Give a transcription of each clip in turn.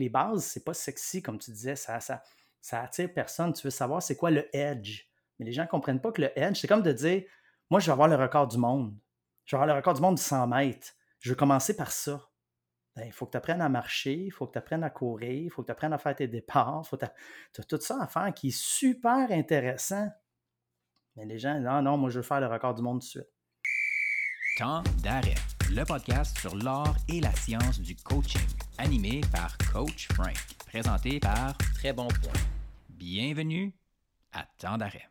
les bases, c'est pas sexy, comme tu disais, ça, ça, attire personne. Tu veux savoir c'est quoi le edge. Mais les gens ne comprennent pas que le edge, c'est comme de dire Moi, je vais avoir le record du monde. Je vais avoir le record du monde de 100 mètres. Je veux commencer par ça. Ben, il faut que tu apprennes à marcher, il faut que tu apprennes à courir, il faut que tu apprennes à faire tes départs. Tu as tout ça à faire qui est super intéressant. Mais les gens, non, non, moi, je veux faire le record du monde tout de suite. Temps d'arrêt, le podcast sur l'art et la science du coaching, animé par Coach Frank, présenté par Très Bon Point. Bienvenue à Temps d'arrêt.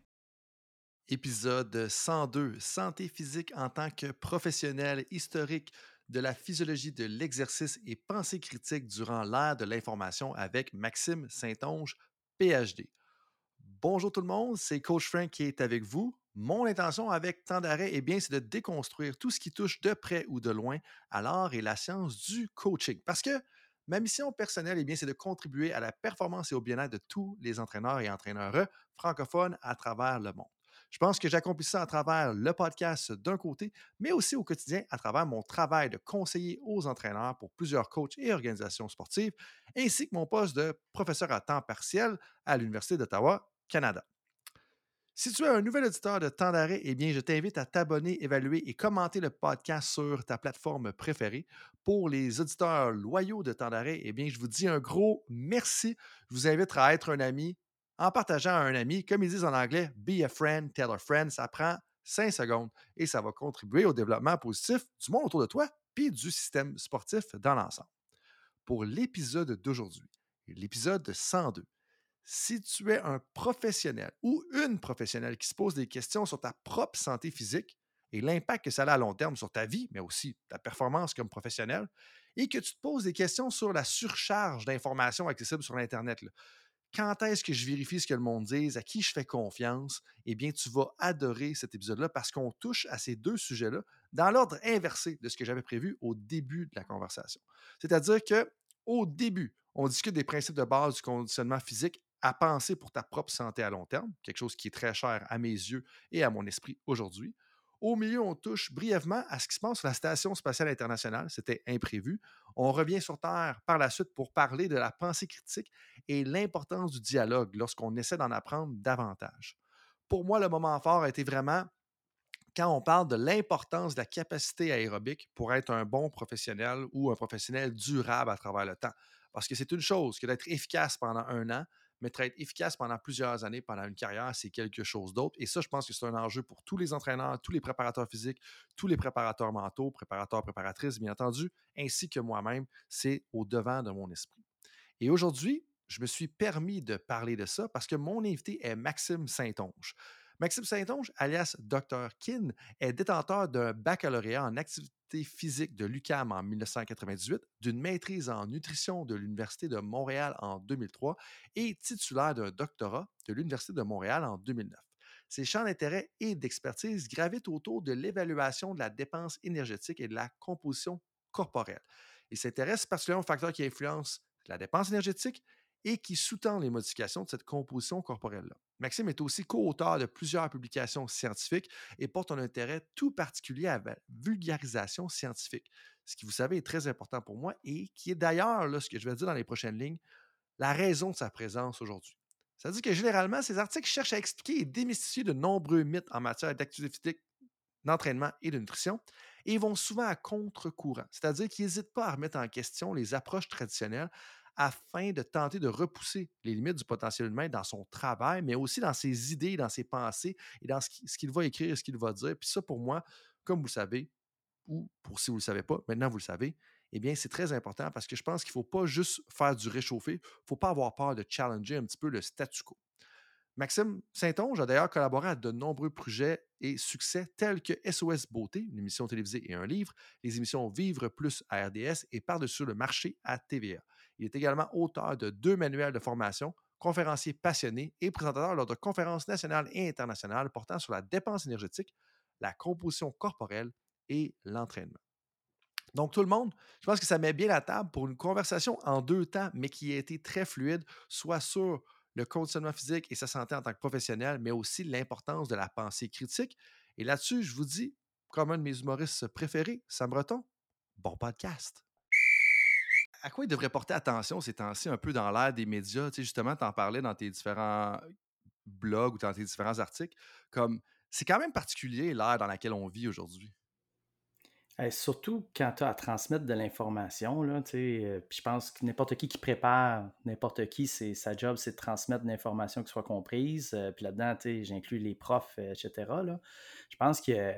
Épisode 102, Santé physique en tant que professionnel historique de la physiologie de l'exercice et pensée critique durant l'ère de l'information avec Maxime Saint-Onge, PhD. Bonjour tout le monde, c'est Coach Frank qui est avec vous. Mon intention avec Temps d'arrêt, eh bien, c'est de déconstruire tout ce qui touche de près ou de loin à l'art et la science du coaching. Parce que ma mission personnelle, eh bien, c'est de contribuer à la performance et au bien-être de tous les entraîneurs et entraîneurs francophones à travers le monde. Je pense que j'accomplis ça à travers le podcast d'un côté, mais aussi au quotidien à travers mon travail de conseiller aux entraîneurs pour plusieurs coachs et organisations sportives, ainsi que mon poste de professeur à temps partiel à l'Université d'Ottawa, Canada. Si tu es un nouvel auditeur de temps d'arrêt, eh bien, je t'invite à t'abonner, évaluer et commenter le podcast sur ta plateforme préférée. Pour les auditeurs loyaux de temps d'arrêt, eh bien, je vous dis un gros merci. Je vous invite à être un ami en partageant un ami. Comme ils disent en anglais, be a friend, tell a friend. Ça prend cinq secondes et ça va contribuer au développement positif du monde autour de toi puis du système sportif dans l'ensemble. Pour l'épisode d'aujourd'hui, l'épisode 102, si tu es un professionnel ou une professionnelle qui se pose des questions sur ta propre santé physique et l'impact que ça a à long terme sur ta vie, mais aussi ta performance comme professionnel, et que tu te poses des questions sur la surcharge d'informations accessibles sur l'Internet, quand est-ce que je vérifie ce que le monde dit, à qui je fais confiance, eh bien, tu vas adorer cet épisode-là parce qu'on touche à ces deux sujets-là dans l'ordre inversé de ce que j'avais prévu au début de la conversation. C'est-à-dire que au début, on discute des principes de base du conditionnement physique à penser pour ta propre santé à long terme, quelque chose qui est très cher à mes yeux et à mon esprit aujourd'hui. Au milieu, on touche brièvement à ce qui se passe sur la Station spatiale internationale. C'était imprévu. On revient sur Terre par la suite pour parler de la pensée critique et l'importance du dialogue lorsqu'on essaie d'en apprendre davantage. Pour moi, le moment fort a été vraiment quand on parle de l'importance de la capacité aérobique pour être un bon professionnel ou un professionnel durable à travers le temps. Parce que c'est une chose que d'être efficace pendant un an, mais être efficace pendant plusieurs années, pendant une carrière, c'est quelque chose d'autre. Et ça, je pense que c'est un enjeu pour tous les entraîneurs, tous les préparateurs physiques, tous les préparateurs mentaux, préparateurs, préparatrices, bien entendu, ainsi que moi-même. C'est au devant de mon esprit. Et aujourd'hui, je me suis permis de parler de ça parce que mon invité est Maxime Saint-Onge. Maxime Saint-Onge, alias Dr. Kin, est détenteur d'un baccalauréat en activité physique de l'UCAM en 1998, d'une maîtrise en nutrition de l'Université de Montréal en 2003 et titulaire d'un doctorat de l'Université de Montréal en 2009. Ses champs d'intérêt et d'expertise gravitent autour de l'évaluation de la dépense énergétique et de la composition corporelle. Il s'intéresse particulièrement aux facteurs qui influencent la dépense énergétique et qui sous-tend les modifications de cette composition corporelle-là. Maxime est aussi co-auteur de plusieurs publications scientifiques et porte un intérêt tout particulier à la vulgarisation scientifique, ce qui, vous savez, est très important pour moi et qui est d'ailleurs, ce que je vais dire dans les prochaines lignes, la raison de sa présence aujourd'hui. Ça veut dire que généralement, ces articles cherchent à expliquer et démystifier de nombreux mythes en matière d'activité d'entraînement et de nutrition, et vont souvent à contre-courant, c'est-à-dire qu'ils n'hésitent pas à remettre en question les approches traditionnelles afin de tenter de repousser les limites du potentiel humain dans son travail, mais aussi dans ses idées, dans ses pensées et dans ce qu'il va écrire et ce qu'il va dire. Puis ça, pour moi, comme vous le savez, ou pour si vous ne le savez pas, maintenant vous le savez, eh bien, c'est très important parce que je pense qu'il ne faut pas juste faire du réchauffé, il ne faut pas avoir peur de challenger un petit peu le statu quo. Maxime Saint-Onge a d'ailleurs collaboré à de nombreux projets et succès tels que SOS Beauté, une émission télévisée et un livre, les émissions Vivre Plus à RDS et Par-dessus le marché à TVA. Il est également auteur de deux manuels de formation, conférencier passionné et présentateur lors de conférences nationales et internationales portant sur la dépense énergétique, la composition corporelle et l'entraînement. Donc, tout le monde, je pense que ça met bien la table pour une conversation en deux temps, mais qui a été très fluide, soit sur le conditionnement physique et sa santé en tant que professionnel, mais aussi l'importance de la pensée critique. Et là-dessus, je vous dis, comme un de mes humoristes préférés, Sam Breton, bon podcast. À quoi ils devraient porter attention ces temps-ci, un peu dans l'ère des médias? Tu sais, justement, tu en parlais dans tes différents blogs ou dans tes différents articles. Comme c'est quand même particulier l'ère dans laquelle on vit aujourd'hui. surtout quand tu as à transmettre de l'information, là, euh, je pense que n'importe qui qui prépare, n'importe qui, c'est sa job, c'est de transmettre de l'information qui soit comprise. Euh, puis là-dedans, j'inclus les profs, etc. Là. Je pense que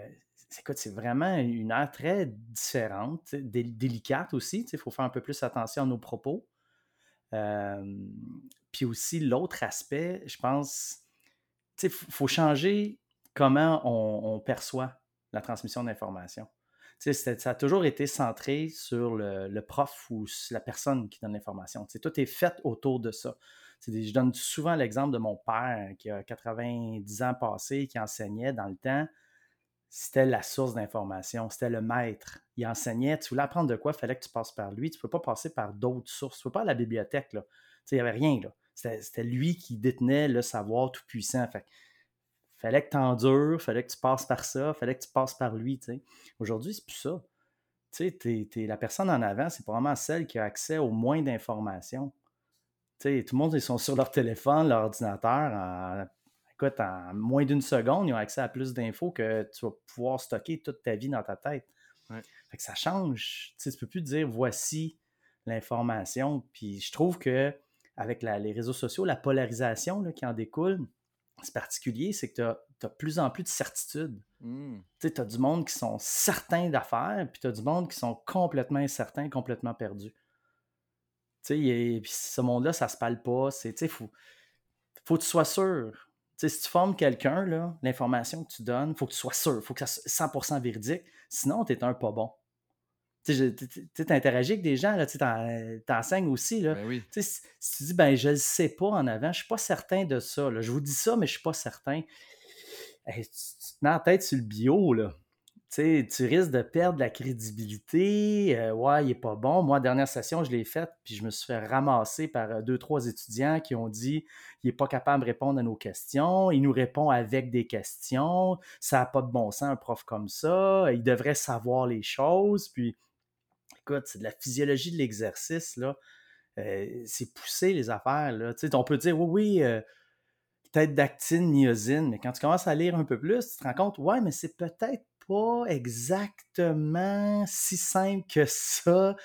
c'est vraiment une ère très différente, délicate aussi. Il faut faire un peu plus attention à nos propos. puis aussi, l'autre aspect, je pense, il faut changer comment on, perçoit la transmission d'informations. Ça a toujours été centré sur le, prof ou la personne qui donne l'information. Tout est fait autour de ça. je donne souvent l'exemple de mon père qui a 90 ans passés, qui enseignait dans le temps. C'était la source d'information, c'était le maître. Il enseignait, tu voulais apprendre de quoi, il fallait que tu passes par lui. Tu ne peux pas passer par d'autres sources. Tu ne peux pas à la bibliothèque. Il n'y avait rien. C'était lui qui détenait le savoir tout puissant. Fait fallait que tu endures, fallait que tu passes par ça, fallait que tu passes par lui. Aujourd'hui, c'est plus ça. Tu sais, la personne en avant, c'est probablement celle qui a accès au moins d'informations. tout le monde, ils sont sur leur téléphone, leur ordinateur. Écoute, en moins d'une seconde, ils ont accès à plus d'infos que tu vas pouvoir stocker toute ta vie dans ta tête. Fait que ça change. Tu ne peux plus dire voici l'information. Puis je trouve que avec les réseaux sociaux, la polarisation qui en découle, c'est particulier, c'est que tu as, de plus en plus de certitudes. Mmh. Tu as du monde qui sont certains d'affaires, puis tu as du monde qui sont complètement incertains, complètement perdus. Puis ce monde-là, ça se parle pas. Il faut, faut que tu sois sûr. Si tu formes quelqu'un, l'information que tu donnes, il faut que tu sois sûr. Il faut que ça soit 100% véridique. Sinon, tu es un pas bon tu interagis avec des gens, tu enseignes aussi. Là. Ben si, tu dis, ben, je ne sais pas en avant, je ne suis pas certain de ça. Je vous dis ça, mais je ne suis pas certain. tu, te mets en tête sur le bio. Là tu risques de perdre la crédibilité. Euh, ouais, il n'est pas bon. Moi, dernière session, je l'ai faite, puis je me suis fait ramasser par euh, deux, trois étudiants qui ont dit il n'est pas capable de répondre à nos questions. Il nous répond avec des questions. Ça n'a pas de bon sens, un prof comme ça. Il devrait savoir les choses. Puis, écoute, c'est de la physiologie de l'exercice, là. Euh, c'est pousser les affaires, là. on peut dire oui, oui peut-être dactine, myosine, mais quand tu commences à lire un peu plus, tu te rends compte, ouais, mais c'est peut-être pas exactement si simple que ça.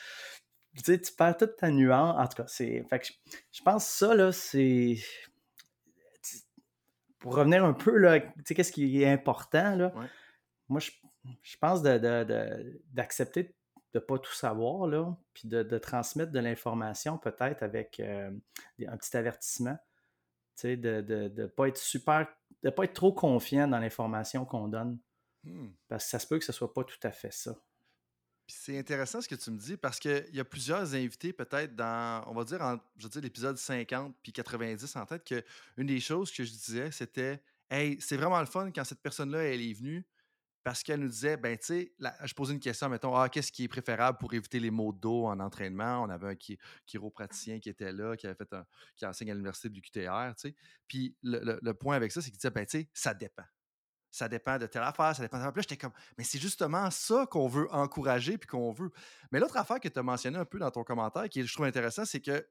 Tu sais, tu perds toute ta nuance. En tout cas, c'est. je, pense que ça, là, c'est. Pour revenir un peu, là, tu sais, qu'est-ce qui est important, là? Moi, je, pense d'accepter de, de, pas tout savoir, là, puis de, transmettre de l'information, peut-être avec euh, un petit avertissement. Tu sais, de ne pas être super. de pas être trop confiant dans l'information qu'on donne. Hmm. Parce que ça se peut que ce soit pas tout à fait ça. c'est intéressant ce que tu me dis parce qu'il y a plusieurs invités, peut-être dans, on va dire, en, je l'épisode 50 puis 90 en tête, que une des choses que je disais, c'était Hey, c'est vraiment le fun quand cette personne-là, elle est venue parce qu'elle nous disait, ben, tu sais, je posais une question, mettons, ah, qu'est-ce qui est préférable pour éviter les maux de dos en entraînement? On avait un chiropraticien qui était là, qui avait fait qui enseigne à l'université du QTR, tu sais. Puis le, le, point avec ça, c'est qu'il disait, ben, tu sais, ça dépend ça dépend de telle affaire, ça dépend de telle affaire. j'étais comme, mais c'est justement ça qu'on veut encourager puis qu'on veut. Mais l'autre affaire que tu as mentionné un peu dans ton commentaire, qui je trouve intéressant, c'est que,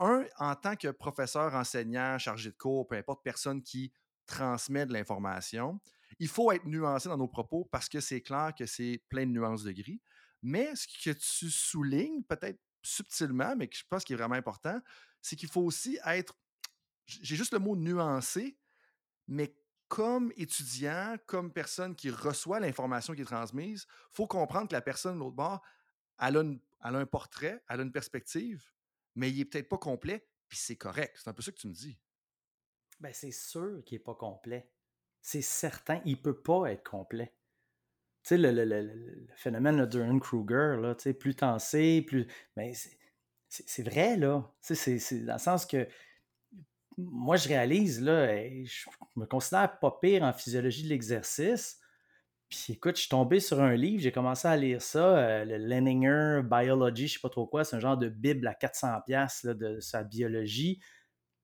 un, en tant que professeur, enseignant, chargé de cours, peu importe, personne qui transmet de l'information, il faut être nuancé dans nos propos parce que c'est clair que c'est plein de nuances de gris. Mais ce que tu soulignes, peut-être subtilement, mais que je pense qui est vraiment important, c'est qu'il faut aussi être, j'ai juste le mot nuancé, mais comme étudiant, comme personne qui reçoit l'information qui est transmise, il faut comprendre que la personne de l'autre bord, elle a, un portrait, elle a une perspective, mais il n'est peut-être pas complet, puis c'est correct. C'est un peu ça que tu me dis. Ben, c'est sûr qu'il n'est pas complet. C'est certain, il ne peut pas être complet. Tu sais, le, phénomène de Dunning Kruger, là, plus tensé, plus. Mais ben, c'est vrai, là. C'est dans le sens que moi, je réalise, là, je me considère pas pire en physiologie de l'exercice. Puis écoute, je suis tombé sur un livre, j'ai commencé à lire ça, euh, le Leninger Biology, je sais pas trop quoi, c'est un genre de bible à 400$ là, de sa biologie.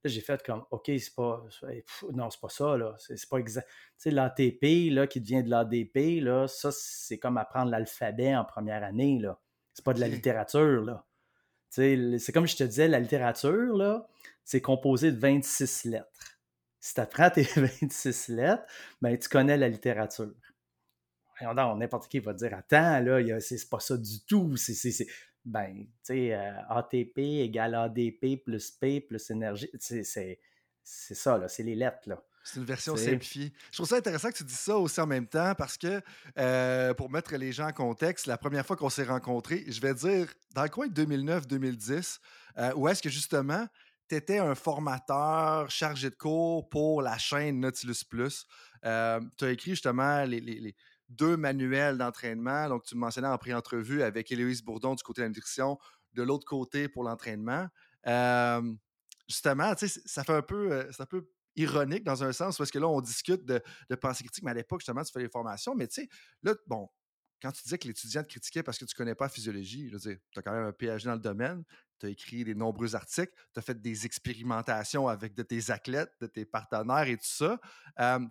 j'ai fait comme, OK, c'est pas, non, c'est pas ça, là, c'est pas exact. Tu sais, l'ATP, là, qui devient de l'ADP, là, ça, c'est comme apprendre l'alphabet en première année, là. C'est pas de la littérature, là C'est comme je te disais, la littérature, là, c'est composé de 26 lettres. Si tu apprends tes 26 lettres, ben, tu connais la littérature. N'importe qui va te dire Attends, là, c'est pas ça du tout. Ben, tu sais, euh, ATP égale ADP plus P plus énergie. C'est, ça, là, c'est les lettres, là. C'est une version simplifiée. Je trouve ça intéressant que tu dises ça aussi en même temps parce que, euh, pour mettre les gens en contexte, la première fois qu'on s'est rencontrés, je vais dire dans le coin de 2009-2010, euh, où est-ce que justement, tu étais un formateur chargé de cours pour la chaîne Nautilus Plus. Euh, tu as écrit justement les, deux manuels d'entraînement. Donc, tu me mentionnais en pré-entrevue avec Héloïse Bourdon du côté de la nutrition, de l'autre côté pour l'entraînement. justement, ça fait un peu, ça peut ironique dans un sens parce que là, on discute de, pensée critique, mais à l'époque, justement, tu fais les formations. Mais tu sais, là, bon, quand tu disais que l'étudiant te critiquait parce que tu ne connais pas la physiologie, je tu as quand même un PhD dans le domaine, tu as écrit des nombreux articles, tu as fait des expérimentations avec de tes athlètes, de tes partenaires et tout ça.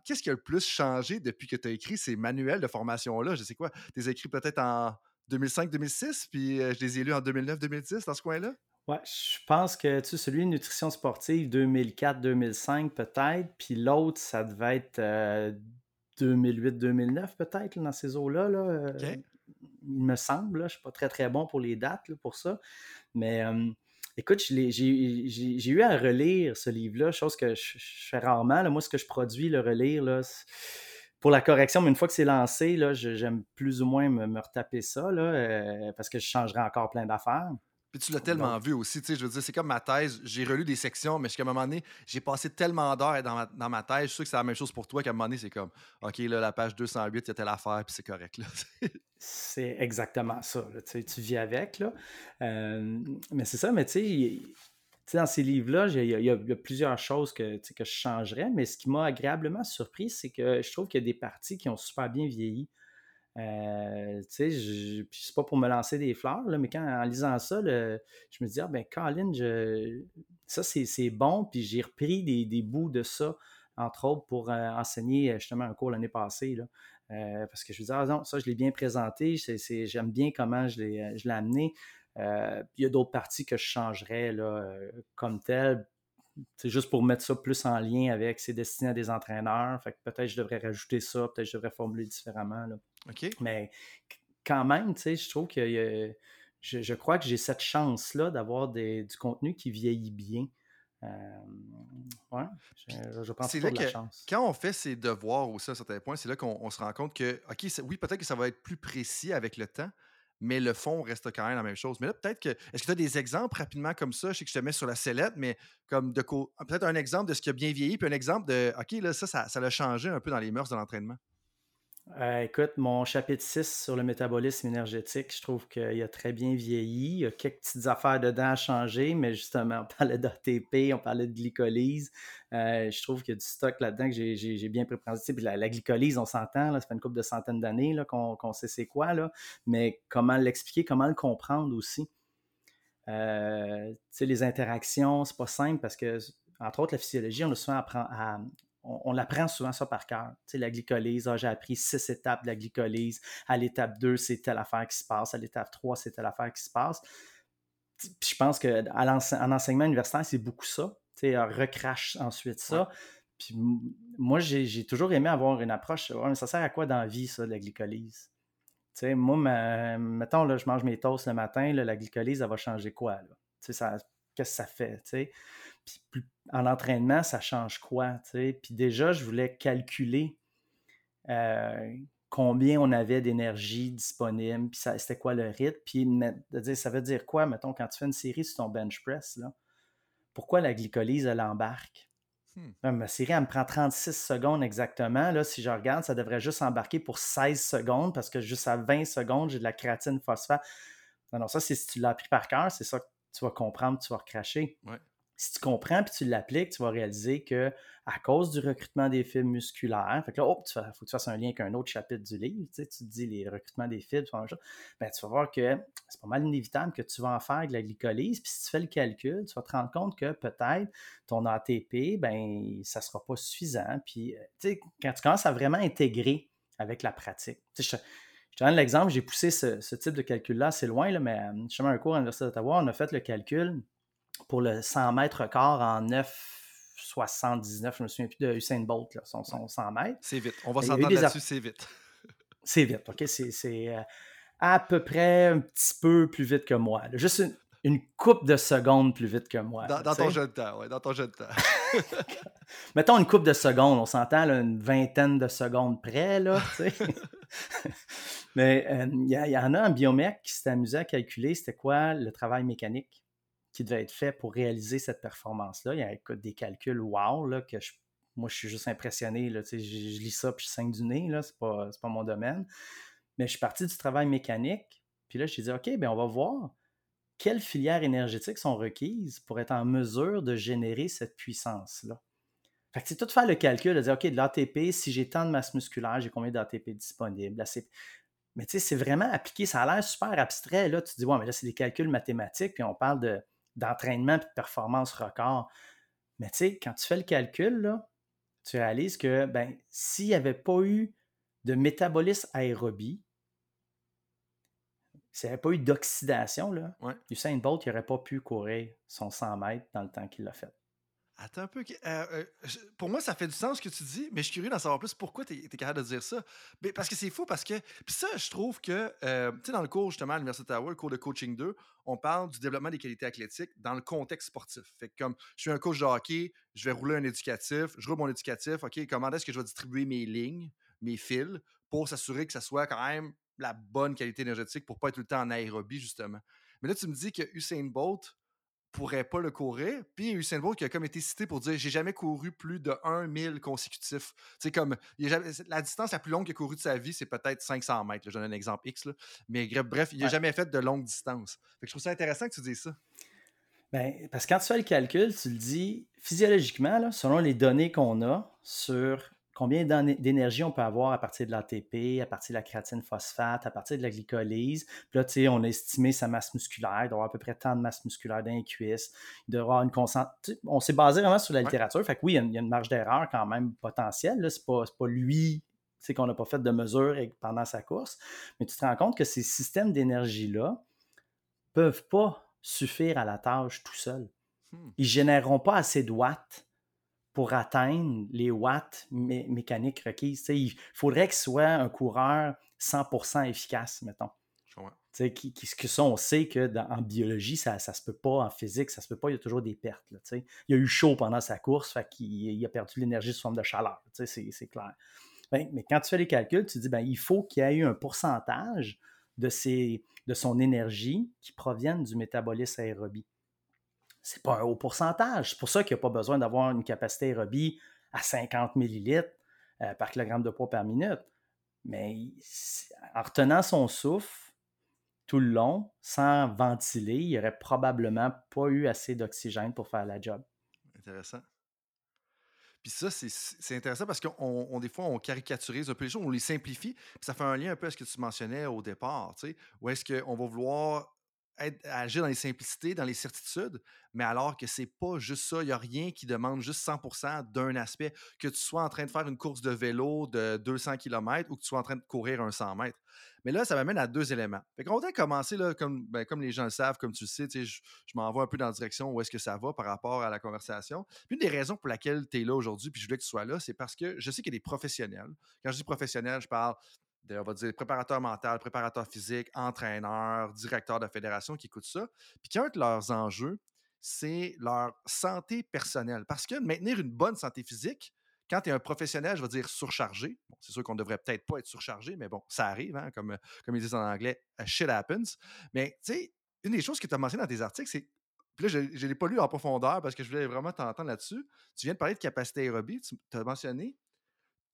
Qu'est-ce qui a le plus changé depuis que tu as écrit ces manuels de formation-là? Je sais quoi, tu les as écrits peut-être en 2005-2006, puis je les ai lus en 2009-2010 dans ce coin-là? Ouais, je pense que tu sais, celui de nutrition sportive 2004-2005 peut-être, puis l'autre, ça devait être 2008-2009 euh, peut-être dans ces eaux-là. Là, euh, Il me semble, je ne suis pas très très bon pour les dates pour ça. Mais écoute, j'ai eu à relire ce livre-là, chose que je, fais rarement. Moi, ce que je produis, le relire, là, pour la correction, mais une fois que c'est lancé, j'aime plus ou moins me, retaper ça, là, euh, parce que je changerai encore plein d'affaires. Puis tu l'as tellement vu aussi, tu sais, je veux dire, c'est comme ma thèse, j'ai relu des sections, mais jusqu'à un moment donné, j'ai passé tellement d'heures dans ma, dans ma thèse, je suis sûr que c'est la même chose pour toi, qu'à un moment donné, c'est comme, OK, là, la page 208, il y a telle affaire, puis c'est correct, là. c'est exactement ça, tu, tu vis avec, là. Euh, mais c'est ça, mais tu sais, dans ces livres-là, il y, a plusieurs choses que, que je changerais, mais ce qui m'a agréablement surpris, c'est que je trouve qu'il y a des parties qui ont super bien vieilli. Euh, tu sais, c'est pas pour me lancer des fleurs, là, mais quand en lisant ça, je me dis, ah ben, Colin, ça c'est bon, puis j'ai repris des, bouts de ça, entre autres, pour euh, enseigner justement un cours l'année passée. Là. Euh, parce que je me dis, ah non, ça je l'ai bien présenté, j'aime bien comment je l'ai amené. il y a d'autres parties que je changerais là, comme telles c'est juste pour mettre ça plus en lien avec c'est destiné à des entraîneurs. Fait que peut-être je devrais rajouter ça, peut-être je devrais formuler différemment. Là. Mais quand même, tu sais, je trouve que je, crois que j'ai cette chance-là d'avoir du contenu qui vieillit bien. Euh, ouais, je, pense que c'est la chance. Quand on fait ses devoirs aussi à un certain point, c'est là qu'on se rend compte que, OK, oui, peut-être que ça va être plus précis avec le temps, mais le fond reste quand même la même chose. Mais là, peut-être que. Est-ce que tu as des exemples rapidement comme ça? Je sais que je te mets sur la sellette, mais comme de peut-être un exemple de ce qui a bien vieilli, puis un exemple de OK, là, ça, ça, ça a changé un peu dans les mœurs de l'entraînement. Euh, écoute, mon chapitre 6 sur le métabolisme énergétique, je trouve qu'il a très bien vieilli. Il y a quelques petites affaires dedans à changer, mais justement, on parlait d'ATP, on parlait de glycolyse. Euh, je trouve qu'il y a du stock là-dedans que j'ai bien préparé. La, la, glycolyse, on s'entend, ça fait une couple de centaines d'années qu'on sait c'est quoi, là, mais comment l'expliquer, comment le comprendre aussi? Euh, les interactions, c'est pas simple parce que, entre autres, la physiologie, on a souvent apprend à, on, apprend souvent ça par cœur. Tu sais, la glycolyse, ah, j'ai appris six étapes de la glycolyse. À l'étape 2, c'est telle affaire qui se passe. À l'étape 3, c'est telle affaire qui se passe. Puis je pense qu'en enseignement universitaire, c'est beaucoup ça. Tu sais, recrache ensuite ça. Puis moi, j'ai toujours aimé avoir une approche. ça sert à quoi dans la vie, ça, la glycolyse? Tu sais, moi, mettons, là, je mange mes toasts le matin, la glycolyse, elle va changer quoi? Tu sais, qu'est-ce que ça fait? Tu sais? Puis en entraînement, ça change quoi? Puis déjà, je voulais calculer euh, combien on avait d'énergie disponible, puis c'était quoi le rythme, puis de dire, ça veut dire quoi, mettons, quand tu fais une série sur ton bench press, là, pourquoi la glycolyse, elle embarque? Hmm. Ma série, elle me prend 36 secondes exactement. Là, si je regarde, ça devrait juste embarquer pour 16 secondes parce que juste à 20 secondes, j'ai de la créatine phosphate. Non, non, ça, c'est si tu l'as appris par cœur, c'est ça que tu vas comprendre, tu vas recracher. Ouais si tu comprends puis tu l'appliques, tu vas réaliser que à cause du recrutement des fibres musculaires, fait que là, il faut que tu fasses un lien avec un autre chapitre du livre, tu, te dis les recrutements des fibres, ben, tu vas voir que c'est pas mal inévitable que tu vas en faire de la glycolyse, puis si tu fais le calcul, tu vas te rendre compte que peut-être ton ATP, ben, ça sera pas suffisant. Puis, euh, quand tu commences à vraiment intégrer avec la pratique, Je te donne l'exemple, j'ai poussé ce, type de calcul-là assez loin, mais justement, un cours à l'Université d'Ottawa, on a fait le calcul pour le 100 mètres record en 9,79, je me souviens plus de Usain Bolt, là, son, 100 mètres. C'est vite. On va s'entendre là-dessus, c'est vite. C'est vite, OK? C'est euh, à peu près un petit peu plus vite que moi. Juste une, coupe de secondes plus vite que moi. Dans, ton jeune temps, oui, dans ton jeune temps. Mettons une coupe de secondes, on s'entend une vingtaine de secondes près, là, Mais euh, il y, en a un biomec qui s'est amusé à calculer c'était quoi le travail mécanique? Qui devait être fait pour réaliser cette performance-là. Il y a des calculs wow, là, que moi, je suis juste impressionné. Là, je, je, lis ça puis je saigne du nez, là, c'est pas, pas mon domaine. Mais je suis parti du travail mécanique, puis là, je suis dit, OK, bien, on va voir quelles filières énergétiques sont requises pour être en mesure de générer cette puissance-là. Fait que c'est tout faire le calcul, de dire, OK, de l'ATP, si j'ai tant de masse musculaire, j'ai combien d'ATP disponible? Mais tu sais, c'est vraiment appliqué, ça a l'air super abstrait. Là, tu te dis, ouais, mais là, c'est des calculs mathématiques, puis on parle de, d'entraînement et de performance record. Mais tu sais, quand tu fais le calcul, là, tu réalises que ben, s'il n'y avait pas eu de métabolisme aérobie, s'il n'y avait pas eu d'oxydation, là, Usain Bolt n'aurait pas pu courir son 100 mètres dans le temps qu'il l'a fait. Attends un peu. Euh, euh, pour moi, ça fait du sens ce que tu dis, mais je suis curieux d'en savoir plus. Pourquoi tu es, capable de dire ça? Mais parce que c'est fou, parce que. Puis ça, je trouve que, euh, tu sais, dans le cours justement à l'Université d'Ottawa, le cours de coaching 2, on parle du développement des qualités athlétiques dans le contexte sportif. Fait que comme je suis un coach de hockey, je vais rouler un éducatif, je roule mon éducatif, OK, comment est-ce que je vais distribuer mes lignes, mes fils, pour s'assurer que ça soit quand même la bonne qualité énergétique pour pas être tout le temps en aérobie, justement? Mais là, tu me dis que Usain Bolt, pourrait pas le courir. Puis Usain Bolt qui a comme été cité pour dire j'ai jamais couru plus de 1000 consécutifs. C'est comme la distance la plus longue qu'il a couru de sa vie, c'est peut-être 500 mètres. Je donne un exemple X. Là. Mais bref, il n'a jamais fait de longue distance. Fait que je trouve ça intéressant que tu dises ça. Ben, parce que quand tu fais le calcul, tu le dis physiologiquement, là, selon les données qu'on a sur combien d'énergie on peut avoir à partir de l'ATP, à partir de la créatine phosphate, à partir de la glycolyse? Puis là, tu sais, on a estimé sa masse musculaire, il doit avoir à peu près tant de masse musculaire dans les cuisses, il doit avoir une concentration. On s'est basé vraiment sur la littérature. Fait que oui, il y, a une, marge d'erreur quand même potentielle. Ce n'est pas, pas lui qu'on n'a pas fait de mesure pendant sa course. Mais tu te rends compte que ces systèmes d'énergie-là ne peuvent pas suffire à la tâche tout seuls. Hmm. Ils ne généreront pas assez de watts pour atteindre les watts mécaniques requises. il faudrait qu'il soit un coureur 100% efficace, mettons. Qui, qui, que ça, on sait que en biologie, ça ne se peut pas, en physique, ça se peut pas, il y a toujours des pertes. Là, il a eu chaud pendant sa course, fait il a perdu l'énergie sous forme de chaleur, c'est clair. Ben, mais quand tu fais les calculs, tu dis ben, il faut qu'il y ait eu un pourcentage de, ses, de son énergie qui provienne du métabolisme aérobie c'est pas un haut pourcentage. C'est pour ça qu'il n'y a pas besoin d'avoir une capacité aérobie à 50 millilitres euh, par kilogramme de poids par minute. Mais en retenant son souffle tout le long, sans ventiler, il n'y aurait probablement pas eu assez d'oxygène pour faire la job. Intéressant. Puis ça, c'est intéressant parce qu'on des fois, on caricaturise un peu les choses, on les simplifie. Puis ça fait un lien un peu à ce que tu mentionnais au départ, où est-ce qu'on va vouloir agir dans les simplicités, dans les certitudes, mais alors que c'est pas juste ça. Il n'y a rien qui demande juste 100% d'un aspect. Que tu sois en train de faire une course de vélo de 200 km ou que tu sois en train de courir un 100 mètres. Mais là, ça m'amène à deux éléments. Fait qu'on va commencer, là, comme, ben, les gens le savent, comme tu le sais, je, je m'envoie un peu dans la direction où est-ce que ça va par rapport à la conversation. une des raisons pour laquelle tu es là aujourd'hui, puis je voulais que tu sois là, c'est parce que je sais qu'il y a des professionnels. Quand je dis professionnels, je parle on va dire, préparateur mental, préparateur physique, entraîneur, directeur de fédération qui écoutent ça, puis qu'un de leurs enjeux, c'est leur santé personnelle. Parce que maintenir une bonne santé physique, quand tu es un professionnel, je vais dire surchargé, c'est sûr qu'on ne devrait peut-être pas être surchargé, mais bon, ça arrive, hein, comme, comme ils disent en anglais, shit happens. Mais tu sais, une des choses que tu as mentionné dans tes articles, c'est puis là, je ne l'ai pas lu en profondeur parce que je voulais vraiment t'entendre là-dessus. Tu viens de parler de capacité aérobie. Tu as mentionné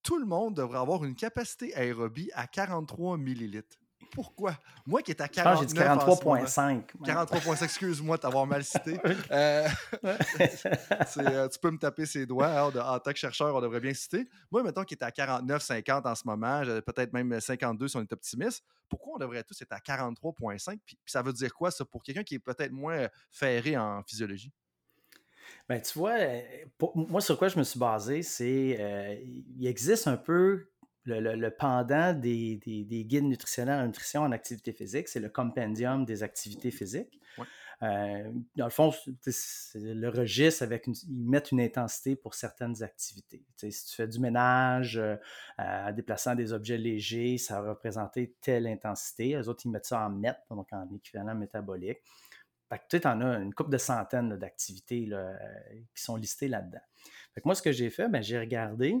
tout le monde devrait avoir une capacité aérobie à 43 millilitres. Pourquoi? Moi qui est à 49... j'ai 43.5. 43.5, excuse-moi de t'avoir mal cité. Euh, euh, tu peux me taper ses doigts. Hein, en tant que chercheur, on devrait bien citer. Moi, mettons qui est à 49, 50 en ce moment, peut-être même 52 si on est optimiste. Pourquoi on devrait tous être à 43.5? Puis, ça veut dire quoi, ça, pour quelqu'un qui est peut-être moins ferré en physiologie? Ben, tu vois, moi, sur quoi je me suis basé, c'est euh, il existe un peu le, pendant des, guides nutritionnels en nutrition en activité physique, c'est le compendium des activités physiques. Euh, dans le fond, le registre avec ils mettent une intensité pour certaines activités. si tu fais du ménage euh, en déplaçant des objets légers, ça va représenter telle intensité. Les autres, ils mettent ça en mètres, donc en équivalent métabolique. Tu en as une couple de centaines d'activités euh, qui sont listées là-dedans. moi, ce que j'ai fait, ben, j'ai regardé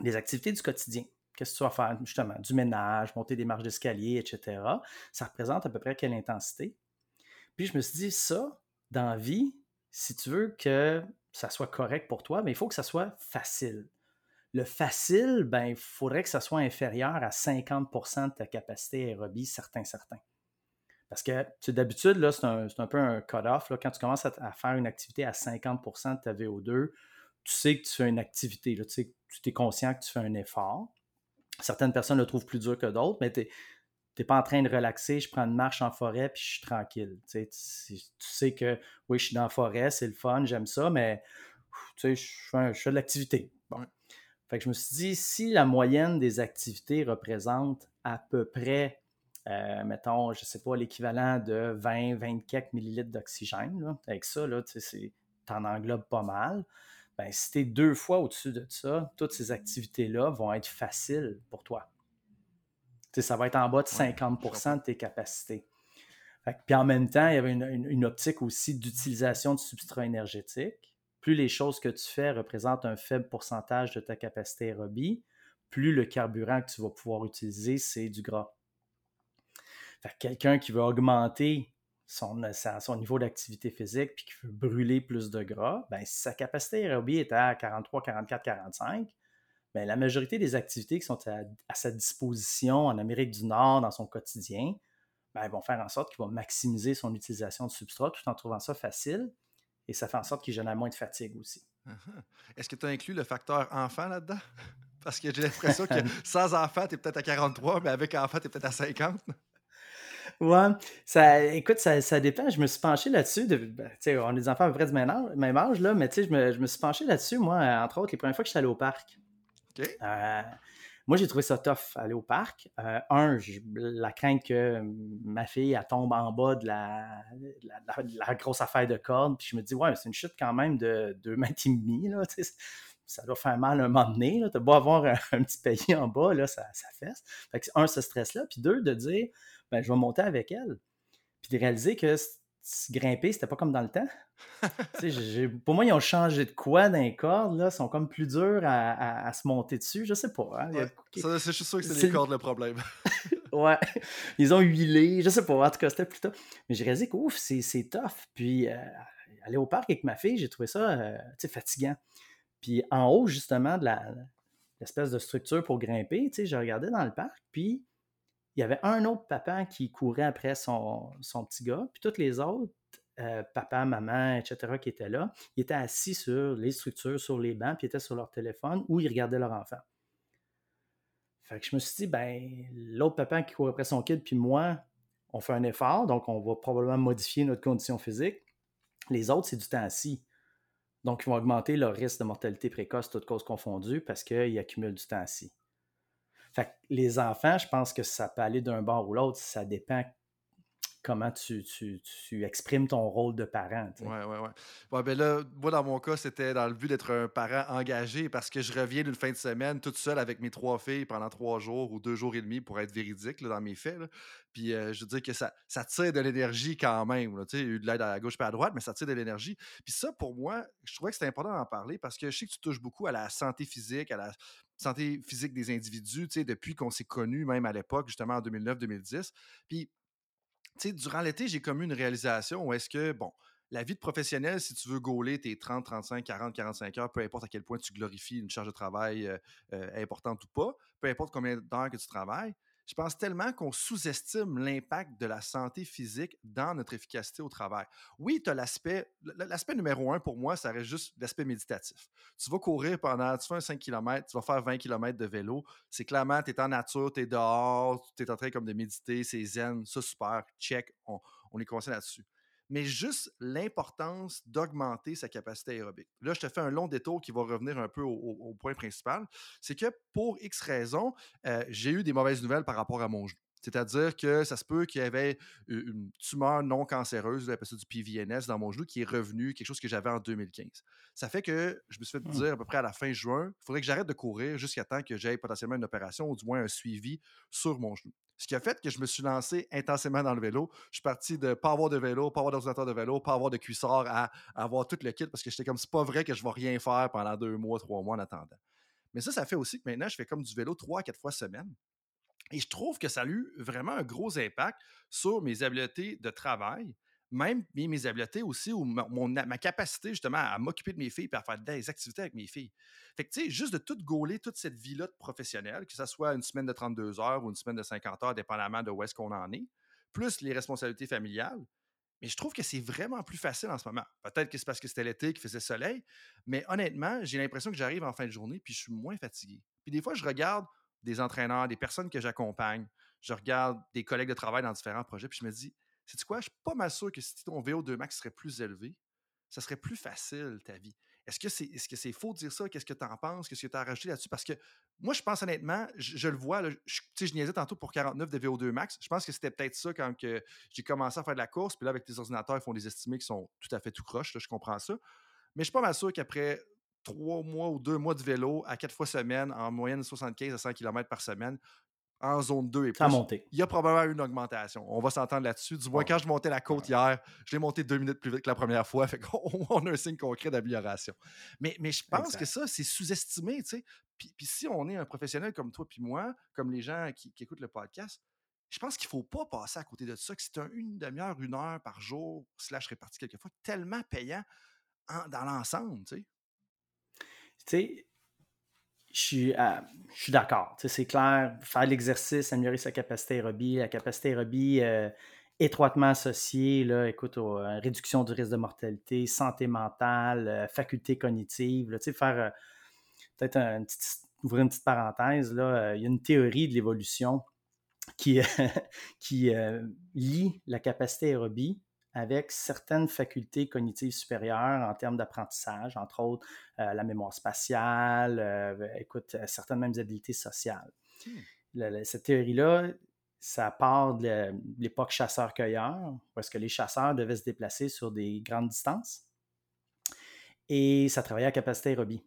les activités du quotidien. Qu'est-ce que tu vas faire, justement? Du ménage, monter des marches d'escalier, etc. Ça représente à peu près quelle intensité? Puis je me suis dit, ça, dans la vie, si tu veux que ça soit correct pour toi, mais ben, il faut que ça soit facile. Le facile, ben, il faudrait que ça soit inférieur à 50% de ta capacité aérobie, certains, certains. Parce que d'habitude, là, c'est un, peu un cut-off. Quand tu commences à, faire une activité à 50% de ta VO2, tu sais que tu fais une activité. Là, tu, sais, tu es conscient que tu fais un effort. Certaines personnes le trouvent plus dur que d'autres, mais tu n'es pas en train de relaxer, je prends une marche en forêt puis je suis tranquille. Tu sais, que oui, je suis dans la forêt, c'est le fun, j'aime ça, mais tu sais, je fais, de l'activité. Fait que je me suis dit, si la moyenne des activités représente à peu près, euh, mettons, je ne sais pas, l'équivalent de 20, 24 millilitres d'oxygène, avec ça, tu en englobes pas mal. Ben, si tu es deux fois au-dessus de ça, toutes ces activités-là vont être faciles pour toi ça va être en bas de 50% de tes capacités. puis en même temps, il y avait une, optique aussi d'utilisation de substrat énergétique. Plus les choses que tu fais représentent un faible pourcentage de ta capacité aérobie, plus le carburant que tu vas pouvoir utiliser, c'est du gras. Quelqu'un qui veut augmenter son, son niveau d'activité physique puis qui veut brûler plus de gras, ben, si sa capacité aérobie est à 43, 44, 45, ben, la majorité des activités qui sont à, sa disposition en Amérique du Nord dans son quotidien, ben, vont faire en sorte qu'il va maximiser son utilisation de substrat tout en trouvant ça facile. Et ça fait en sorte qu'il génère moins de fatigue aussi. Uh-huh. Est-ce que tu as inclus le facteur enfant là-dedans? Parce que j'ai l'impression que sans enfant, tu es peut-être à 43, mais avec enfant, tu es peut-être à 50. Ouais, ça, écoute, ça, dépend. Je me suis penché là-dessus. Ben, on est des enfants à peu près du même âge, là, mais je me, je me suis penché là-dessus, moi, entre autres, les premières fois que je suis allé au parc. Euh, moi, j'ai trouvé ça tough aller au parc. Euh, un, la crainte que ma fille elle tombe en bas de la, la, grosse affaire de corde. Puis je me dis, ouais, c'est une chute quand même de 2 mètres et demi. Là, ça doit faire mal un moment donné. Tu beau avoir un, petit pays en bas, là, ça, ça fesse. Fait que, un, ce stress-là. Puis deux, de dire, ben, je vais monter avec elle. Puis de réaliser que grimper, c'était pas comme dans le temps. pour moi, ils ont changé de quoi dans les cordes, là? Ils sont comme plus durs à, se monter dessus. Je sais pas. Hein? je suis sûr que c'est les cordes le problème. ouais. Ils ont huilé. Je sais pas. En tout cas, c'était plus tôt. Mais j'ai réalisé que ouf, c'est tough. Puis euh, aller au parc avec ma fille, j'ai trouvé ça euh, fatigant. Puis en haut, justement, de l'espèce de structure pour grimper, j'ai regardé dans le parc, puis il y avait un autre papa qui courait après son, petit gars, puis tous les autres, euh, papa, maman, etc., qui étaient là, ils étaient assis sur les structures, sur les bancs, puis ils étaient sur leur téléphone ou ils regardaient leur enfant. Fait que je me suis dit, ben, l'autre papa qui courait après son kid, puis moi, on fait un effort, donc on va probablement modifier notre condition physique. Les autres, c'est du temps assis. Donc, ils vont augmenter leur risque de mortalité précoce, toutes causes confondues, parce qu'ils accumulent du temps assis. Les enfants, je pense que ça peut aller d'un bord ou l'autre, ça dépend comment tu, exprimes ton rôle de parent. Oui, oui, oui. ben là, moi, dans mon cas, c'était dans le but d'être un parent engagé parce que je reviens d'une fin de semaine toute seule avec mes trois filles pendant trois jours ou deux jours et demi pour être véridique dans mes faits. Puis euh, je veux dire que ça, ça tire de l'énergie quand même. il y a eu de l'aide à gauche et à droite, mais ça tire de l'énergie. Puis ça, pour moi, je trouvais que c'était important d'en parler parce que je sais que tu touches beaucoup à la santé physique, à la santé physique des individus, depuis qu'on s'est connus, même à l'époque, justement en 2009-2010. Puis durant l'été, j'ai commis une réalisation où est-ce que, bon, la vie de professionnel, si tu veux gauler tes 30, 35, 40, 45 heures, peu importe à quel point tu glorifies une charge de travail euh, euh, importante ou pas, peu importe combien d'heures que tu travailles, je pense tellement qu'on sous-estime l'impact de la santé physique dans notre efficacité au travail. Oui, tu as l'aspect, l'aspect numéro un pour moi, ça reste juste l'aspect méditatif. Tu vas courir pendant, tu fais un 5 km, tu vas faire 20 km de vélo. C'est clairement, tu es en nature, tu es dehors, tu es en train de méditer, c'est zen, ça super, check, on, est conscient là-dessus. Mais juste l'importance d'augmenter sa capacité aérobique. Là, je te fais un long détour qui va revenir un peu au, point principal. C'est que pour X raisons, euh, j'ai eu des mauvaises nouvelles par rapport à mon genou. C'est-à-dire que ça se peut qu'il y avait une tumeur non cancéreuse, ça du PVNS dans mon genou, qui est revenu, quelque chose que j'avais en 2015. Ça fait que je me suis fait mmh. dire à peu près à la fin juin, il faudrait que j'arrête de courir jusqu'à temps que j'aie potentiellement une opération ou du moins un suivi sur mon genou. Ce qui a fait que je me suis lancé intensément dans le vélo. Je suis parti de pas avoir de vélo, pas avoir d'ordinateur de vélo, pas avoir de cuissard à, avoir tout le kit parce que j'étais comme c'est pas vrai que je vais rien faire pendant deux mois, trois mois en attendant. Mais ça, ça fait aussi que maintenant, je fais comme du vélo trois, quatre fois semaine. Et je trouve que ça a eu vraiment un gros impact sur mes habiletés de travail, même mes, habiletés aussi, ou ma, capacité justement à m'occuper de mes filles et à faire des activités avec mes filles. Fait que, tu sais, juste de tout gauler toute cette vie-là de professionnel, que ce soit une semaine de 32 heures ou une semaine de 50 heures, dépendamment de où est-ce qu'on en est, plus les responsabilités familiales, mais je trouve que c'est vraiment plus facile en ce moment. Peut-être que c'est parce que c'était l'été qui faisait soleil, mais honnêtement, j'ai l'impression que j'arrive en fin de journée puis je suis moins fatigué. Puis des fois, je regarde des entraîneurs, des personnes que j'accompagne. Je regarde des collègues de travail dans différents projets, puis je me dis, c'est quoi, je suis pas mal sûr que si ton VO2 max serait plus élevé, ça serait plus facile ta vie. Est-ce que c'est est -ce c'est faux de dire ça? Qu'est-ce que tu en penses? Qu'est-ce que tu as rajouté là-dessus? Parce que moi, je pense honnêtement, je, le vois, je, je niaisais tantôt pour 49 de VO2 max. Je pense que c'était peut-être ça quand j'ai commencé à faire de la course. Puis là, avec les ordinateurs, ils font des estimés qui sont tout à fait tout croche. je comprends ça. Mais je suis pas mal sûr qu'après trois mois ou deux mois de vélo à quatre fois semaine, en moyenne 75 à 100 km par semaine, en zone 2 et plus. Il y a probablement une augmentation. On va s'entendre là-dessus. Du moins, quand je montais la côte hier, je l'ai monté deux minutes plus vite que la première fois. Fait qu'on a un signe concret d'amélioration. Mais, mais je pense que ça, c'est sous-estimé. Tu sais. Puis, si on est un professionnel comme toi puis moi, comme les gens qui, écoutent le podcast, je pense qu'il ne faut pas passer à côté de ça, que c'est une demi-heure, une heure par jour, slash réparti quelquefois, tellement payant dans l'ensemble. Tu sais sais, je suis, euh, je suis d'accord. C'est clair, faire l'exercice, améliorer sa capacité aérobie, la capacité aérobie euh, étroitement associée, là, écoute, euh, réduction du risque de mortalité, santé mentale, faculté cognitive. faire peut-être ouvrir une petite parenthèse, il y a une théorie de l'évolution qui, qui lie la capacité aérobie avec certaines facultés cognitives supérieures en termes d'apprentissage, entre autres euh, la mémoire spatiale, euh, écoute, euh, certaines mêmes habiletés sociales. Hmm. cette théorie-là, ça part de l'époque chasseur-cueilleur, parce que les chasseurs devaient se déplacer sur des grandes distances. Et ça travaillait à capacité aérobie.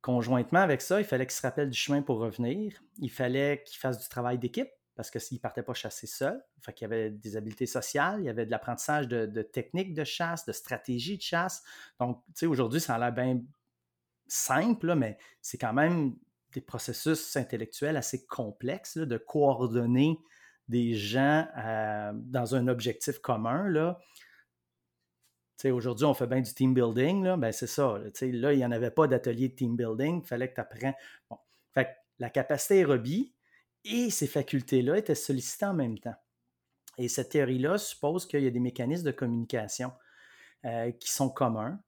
Conjointement avec ça, il fallait qu'ils se rappellent du chemin pour revenir. Il fallait qu'ils fassent du travail d'équipe parce que s'il ne partait pas chasser seul, fait qu'il y avait des habiletés sociales, il y avait de l'apprentissage de, techniques de chasse, de stratégies de chasse. Donc, tu sais, aujourd'hui, ça a l'air bien simple, mais c'est quand même des processus intellectuels assez complexes de coordonner des gens euh, dans un objectif commun. Là. Aujourd'hui, on fait bien du team building, là, ben c'est ça. Là, là il n'y en avait pas d'atelier de team building, il fallait que tu apprennes. Bon. Fait la capacité aérobie, et ces facultés-là étaient sollicitées en même temps. Et cette théorie-là suppose qu'il y a des mécanismes de communication euh, qui sont communs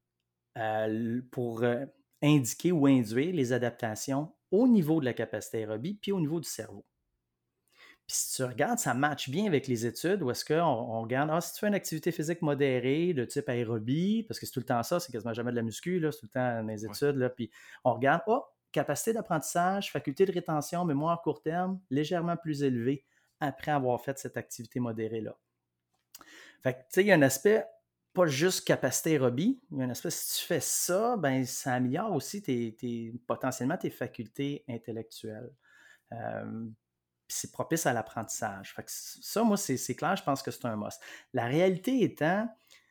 euh, pour euh, indiquer ou induire les adaptations au niveau de la capacité aérobie puis au niveau du cerveau. Puis si tu regardes, ça matche bien avec les études où est-ce qu'on on regarde, ah, si tu fais une activité physique modérée de type aérobie, parce que c'est tout le temps ça, c'est quasiment jamais de la muscu, c'est tout le temps mes études, là, puis on regarde, oh, capacité d'apprentissage, faculté de rétention, mémoire court terme, légèrement plus élevée après avoir fait cette activité modérée-là. Fait que, tu sais, il y a un aspect, pas juste capacité aérobie, il y a un aspect, si tu fais ça, ben, ça améliore aussi tes, potentiellement tes facultés intellectuelles. Euh, c'est propice à l'apprentissage. ça, moi, c'est clair, je pense que c'est un must. La réalité étant,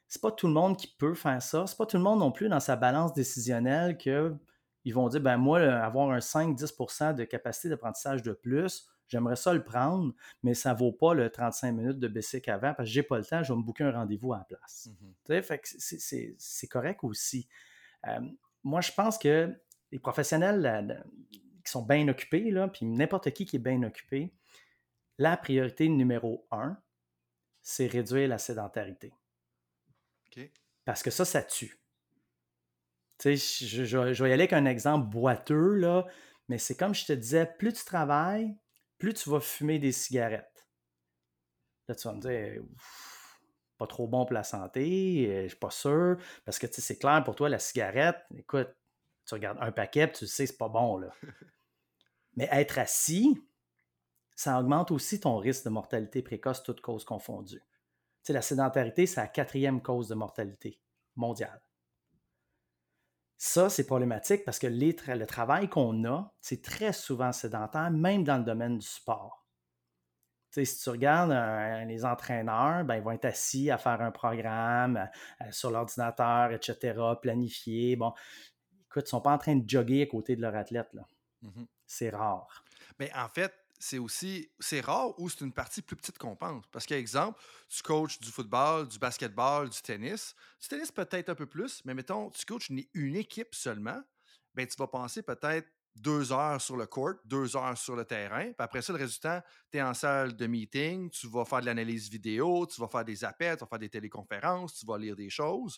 c'est pas tout le monde qui peut faire ça. C'est pas tout le monde non plus dans sa balance décisionnelle que ils vont dire, ben moi, avoir un 5-10 de capacité d'apprentissage de plus, j'aimerais ça le prendre, mais ça ne vaut pas le 35 minutes de BC avant parce que je n'ai pas le temps, je vais me booker un rendez-vous à la place. Mm-hmm. c'est correct aussi. Euh, moi, je pense que les professionnels qui sont bien occupés, là, puis n'importe qui qui est bien occupé, la priorité numéro un, c'est réduire la sédentarité. Parce que ça, ça tue je, je, vais y aller avec un exemple boiteux, là, mais c'est comme je te disais, plus tu travailles, plus tu vas fumer des cigarettes. Là, tu vas me dire, pas trop bon pour la santé, je suis pas sûr, parce que c'est clair pour toi, la cigarette, écoute, tu regardes un paquet, tu sais, c'est pas bon. Là. Mais être assis, ça augmente aussi ton risque de mortalité précoce, toutes causes confondues. Tu sais, la sédentarité, c'est la quatrième cause de mortalité mondiale. Ça, c'est problématique parce que le travail qu'on a, c'est très souvent sédentaire, même dans le domaine du sport. Tu sais, si tu regardes les entraîneurs, ben, ils vont être assis à faire un programme euh, sur l'ordinateur, etc., planifié. Bon, écoute, ils ne sont pas en train de jogger à côté de leur athlète. Mmh c'est rare. Mais en fait, c'est aussi c'est rare ou c'est une partie plus petite qu'on pense? Parce qu'exemple, tu coaches du football, du basketball, du tennis. Du tennis peut-être un peu plus, mais mettons, tu coaches une, équipe seulement, ben tu vas penser peut-être deux heures sur le court, deux heures sur le terrain. Puis après ça, le résultat, tu es en salle de meeting, tu vas faire de l'analyse vidéo, tu vas faire des appels, tu vas faire des téléconférences, tu vas lire des choses.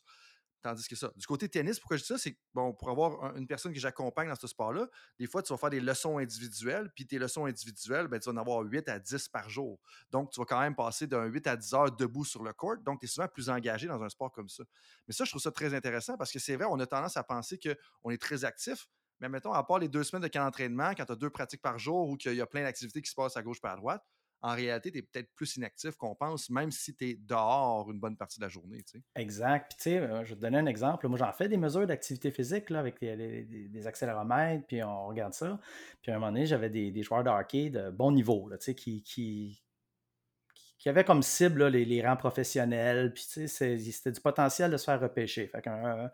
Tandis que ça, du côté tennis, pourquoi je dis ça, c'est bon, pour avoir une personne que j'accompagne dans ce sport-là, des fois, tu vas faire des leçons individuelles, puis tes leçons individuelles, ben, tu vas en avoir 8 à 10 par jour. Donc, tu vas quand même passer d'un 8 à 10 heures debout sur le court. Donc, tu es souvent plus engagé dans un sport comme ça. Mais ça, je trouve ça très intéressant parce que c'est vrai, on a tendance à penser qu'on est très actif, mais mettons, à part les deux semaines de camp d'entraînement, quand tu as deux pratiques par jour ou qu'il y a plein d'activités qui se passent à gauche et à droite, en réalité, tu es peut-être plus inactif qu'on pense, même si tu es dehors une bonne partie de la journée. Exact. Puis, tu sais, euh, je vais te donner un exemple. Moi, j'en fais des mesures d'activité physique là, avec des accéléromètres, puis on regarde ça. Puis, à un moment donné, j'avais des, joueurs de hockey de bon niveau, là, qui, qui, qui avaient comme cible les, rangs professionnels. Puis, tu sais, c'était du potentiel de se faire repêcher. Fait qu'un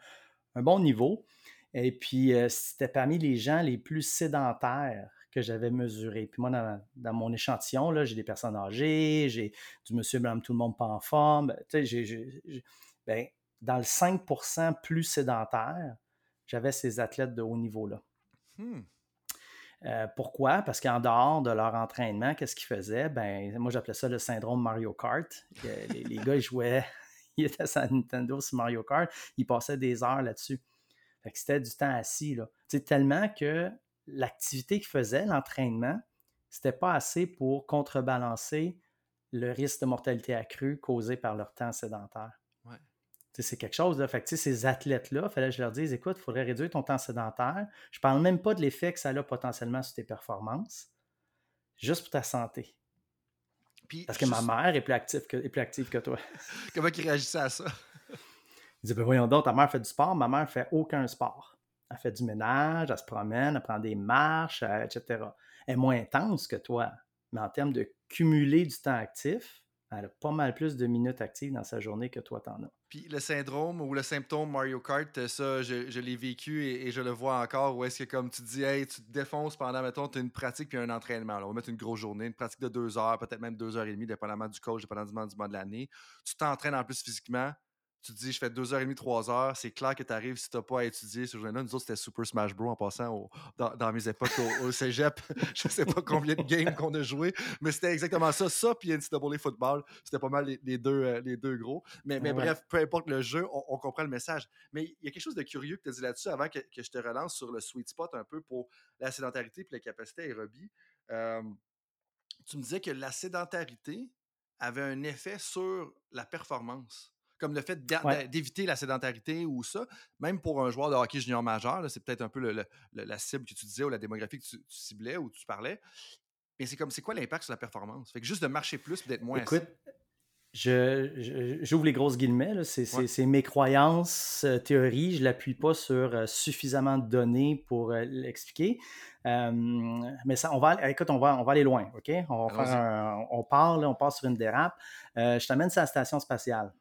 un bon niveau. Et puis, euh, c'était parmi les gens les plus sédentaires que j'avais mesuré. Puis moi, dans, mon échantillon, j'ai des personnes âgées, j'ai du monsieur, madame, tout le monde pas en forme. Ben, tu sais, ben, dans le 5% plus sédentaire, j'avais ces athlètes de haut niveau-là. Hmm. Euh, pourquoi? Parce qu'en dehors de leur entraînement, qu'est-ce qu'ils faisaient? Ben, moi, j'appelais ça le syndrome Mario Kart. Les, les gars, ils jouaient, ils étaient sur Nintendo sur Mario Kart, ils passaient des heures là-dessus. c'était du temps assis. Là. tellement que l'activité qu'ils faisaient, l'entraînement, c'était pas assez pour contrebalancer le risque de mortalité accrue causé par leur temps sédentaire. C'est quelque chose. Là. Fait ces athlètes-là, il fallait que je leur dise écoute, il faudrait réduire ton temps sédentaire. Je ne parle même pas de l'effet que ça a potentiellement sur tes performances, juste pour ta santé. Parce que ma mère est plus active que, plus active que toi. Comment il réagissait à ça? Il disait ben voyons donc, ta mère fait du sport, ma mère fait aucun sport elle fait du ménage, elle se promène, elle prend des marches, etc. Elle est moins intense que toi, mais en termes de cumuler du temps actif, elle a pas mal plus de minutes actives dans sa journée que toi, t'en as. Puis le syndrome ou le symptôme Mario Kart, ça, je, l'ai vécu et, je le vois encore. Où est-ce que, comme tu dis, hey, tu te défonces pendant, mettons, tu as une pratique puis un entraînement. on va mettre une grosse journée, une pratique de deux heures, peut-être même deux heures et demie, dépendamment du coach, dépendamment du mois de l'année. Tu t'entraînes en plus physiquement tu te dis, je fais 2h30, 3h, c'est clair que tu arrives si tu n'as pas à étudier ce jour-là. Nous autres, c'était Super Smash Bros. en passant dans, mes époques au, cégep. je ne sais pas combien de games qu'on a joué, mais c'était exactement ça. Ça, puis NCAA football, c'était pas mal les, deux, euh, les deux gros. Mais, mais bref, peu importe le jeu, on, comprend le message. Mais il y a quelque chose de curieux que tu as dit là-dessus avant que, je te relance sur le sweet spot un peu pour la sédentarité et la capacité aérobie. Euh, tu me disais que la sédentarité avait un effet sur la performance comme le fait d'éviter la sédentarité ou ça, même pour un joueur de hockey junior majeur, c'est peut-être un peu la cible que tu disais ou la démographie que tu, ciblais ou tu parlais. Mais c'est comme, c'est quoi l'impact sur la performance? Fait que juste de marcher plus d'être moins Écoute, j'ouvre les grosses guillemets, c'est mes croyances, euh, théories, je ne l'appuie pas sur euh, suffisamment de données pour euh, l'expliquer. mais ça, on va, écoute, on va, on va aller loin, OK? On, va faire on parle, on passe sur une dérape. je t'amène sur la station spatiale.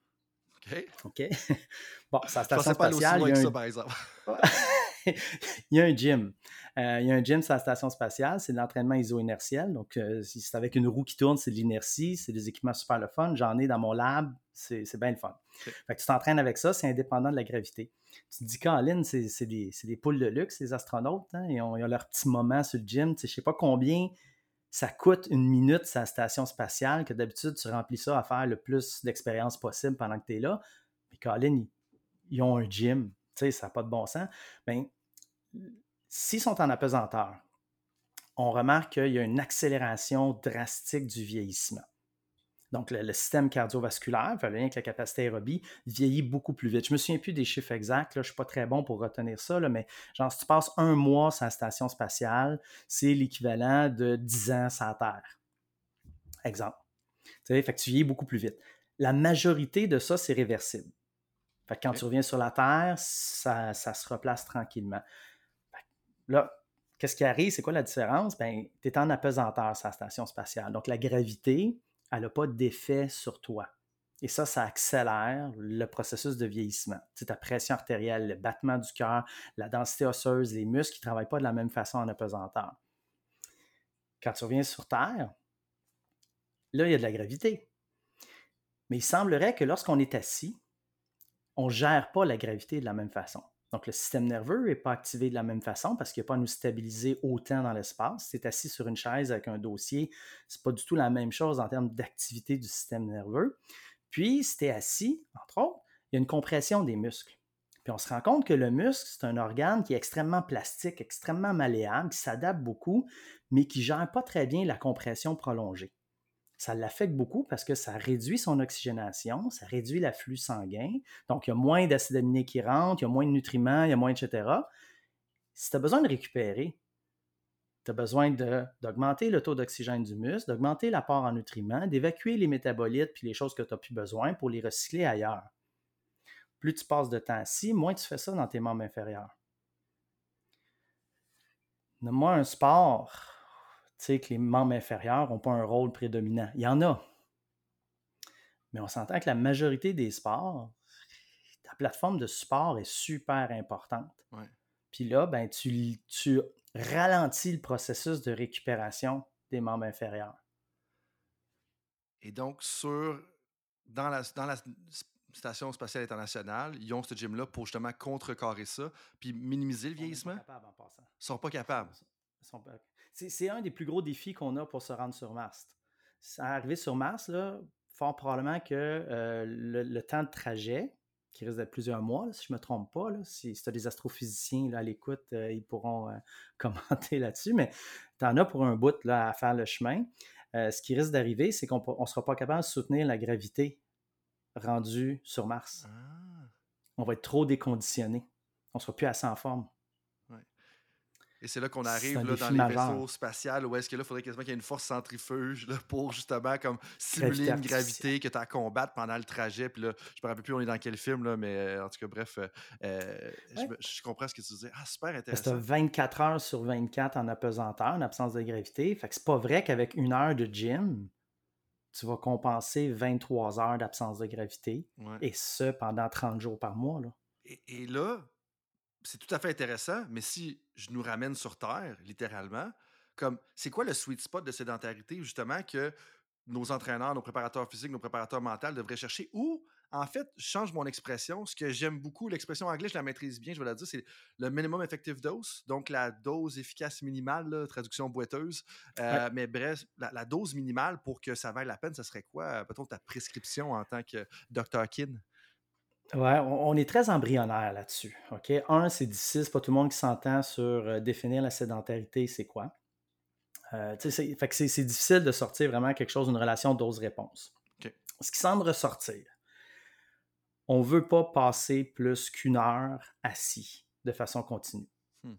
OK? Bon, sa station spatiale. Il y, a un... par exemple. il y a un gym. Euh, il y a un gym sur la station spatiale, c'est de l'entraînement iso-inertiel. Donc, euh, c'est avec une roue qui tourne, c'est de l'inertie, c'est des équipements super le fun. J'en ai dans mon lab, c'est bien le fun. Fait que tu t'entraînes avec ça, c'est indépendant de la gravité. Tu te dis, Caroline, c'est des, des, poules de luxe, les astronautes. Hein, ils, ont, ils, ont, leur petit moment sur le gym. Je ne sais pas combien ça coûte une minute sa station spatiale, que d'habitude, tu remplis ça à faire le plus d'expérience possible pendant que tu es là. Mais Colin, ils, ont un gym, tu sais, ça n'a pas de bon sens. Bien, s'ils sont en apesanteur, on remarque qu'il y a une accélération drastique du vieillissement. Donc, le, système cardiovasculaire, le lien avec la capacité aérobie, vieillit beaucoup plus vite. Je ne me souviens plus des chiffres exacts, je ne suis pas très bon pour retenir ça, mais genre, si tu passes un mois sur la station spatiale, c'est l'équivalent de 10 ans sur la Terre. Exemple. Tu sais, fait que tu vieillis beaucoup plus vite. La majorité de ça, c'est réversible. Fait que quand tu reviens sur la Terre, ça, se replace tranquillement. là, qu'est-ce qui arrive? C'est quoi la différence? Ben, tu es en apesanteur sur la station spatiale. Donc, la gravité, elle n'a pas d'effet sur toi. Et ça, ça accélère le processus de vieillissement. Tu ta pression artérielle, le battement du cœur, la densité osseuse, les muscles qui ne travaillent pas de la même façon en apesanteur. Quand tu reviens sur Terre, là, il y a de la gravité. Mais il semblerait que lorsqu'on est assis, on ne gère pas la gravité de la même façon. Donc, le système nerveux n'est pas activé de la même façon parce qu'il a pas à nous stabiliser autant dans l'espace. Es assis sur une chaise avec un dossier, ce n'est pas du tout la même chose en termes d'activité du système nerveux. Puis, si tu es assis, entre autres, il y a une compression des muscles. Puis on se rend compte que le muscle, c'est un organe qui est extrêmement plastique, extrêmement malléable, qui s'adapte beaucoup, mais qui ne gère pas très bien la compression prolongée ça l'affecte beaucoup parce que ça réduit son oxygénation, ça réduit l'afflux sanguin. Donc, il y a moins d'acides aminés qui rentrent, il y a moins de nutriments, il y a moins, etc. Si tu as besoin de récupérer, tu as besoin d'augmenter le taux d'oxygène du muscle, d'augmenter l'apport en nutriments, d'évacuer les métabolites puis les choses que tu n'as plus besoin pour les recycler ailleurs. Plus tu passes de temps assis, moins tu fais ça dans tes membres inférieurs. Moi, un sport que les membres inférieurs n'ont pas un rôle prédominant. Il y en a. Mais on s'entend que la majorité des sports, ta plateforme de support est super importante. Puis là, ben, tu, tu ralentis le processus de récupération des membres inférieurs. Et donc, sur, dans, la, dans la Station spatiale internationale, ils ont ce gym-là pour justement contrecarrer ça, puis minimiser le vieillissement? Ils sont pas capables en passant. Ils sont pas capables. Ils sont pas... C'est un des plus gros défis qu'on a pour se rendre sur Mars. Arriver sur Mars, là, fort probablement que euh, le, temps de trajet, qui risque d'être plusieurs mois, si je ne me trompe pas, si, tu as des astrophysiciens à l'écoute, euh, ils pourront euh, commenter là-dessus, mais tu en as pour un bout là, à faire le chemin. ce qui risque d'arriver, c'est qu'on ne sera pas capable de soutenir la gravité rendue sur Mars. Ah. On va être trop déconditionné. On ne sera plus assez en forme. Et c'est là qu'on arrive là, dans les vaisseaux spatials où est-ce que là, faudrait quasiment qu'il y ait une force centrifuge là, pour justement comme simuler une gravité que tu as à combattre pendant le trajet. Puis là, je ne me rappelle plus on est dans quel film, là, mais euh, en tout cas, bref, euh, euh, je, comprends ce que tu disais. Ah, super intéressant. C'est 24 heures sur 24 en apesanteur, en absence de gravité. Fait que c'est pas vrai qu'avec une heure de gym, tu vas compenser 23 heures d'absence de gravité. Et ce, pendant 30 jours par mois. Là. Et, et là, c'est tout à fait intéressant, mais si je nous ramène sur Terre, littéralement, comme c'est quoi le sweet spot de sédentarité, justement, que nos entraîneurs, nos préparateurs physiques, nos préparateurs mentaux devraient chercher? Ou en fait, je change mon expression. Ce que j'aime beaucoup, l'expression anglaise, je la maîtrise bien, je vais la dire, c'est le minimum effective dose, donc la dose efficace minimale, traduction boiteuse. Euh, mais bref, la, dose minimale pour que ça vaille la peine, ce serait quoi, peut-être ta prescription en tant que Dr. Kin? Ouais, on, est très embryonnaire là-dessus. OK? Un, c'est difficile, c'est pas tout le monde qui s'entend sur euh, définir la sédentarité, c'est quoi? Euh, c'est, fait que c'est, difficile de sortir vraiment quelque chose, une relation dose-réponse. Ce qui semble ressortir, on ne veut pas passer plus qu'une heure assis de façon continue. Hmm.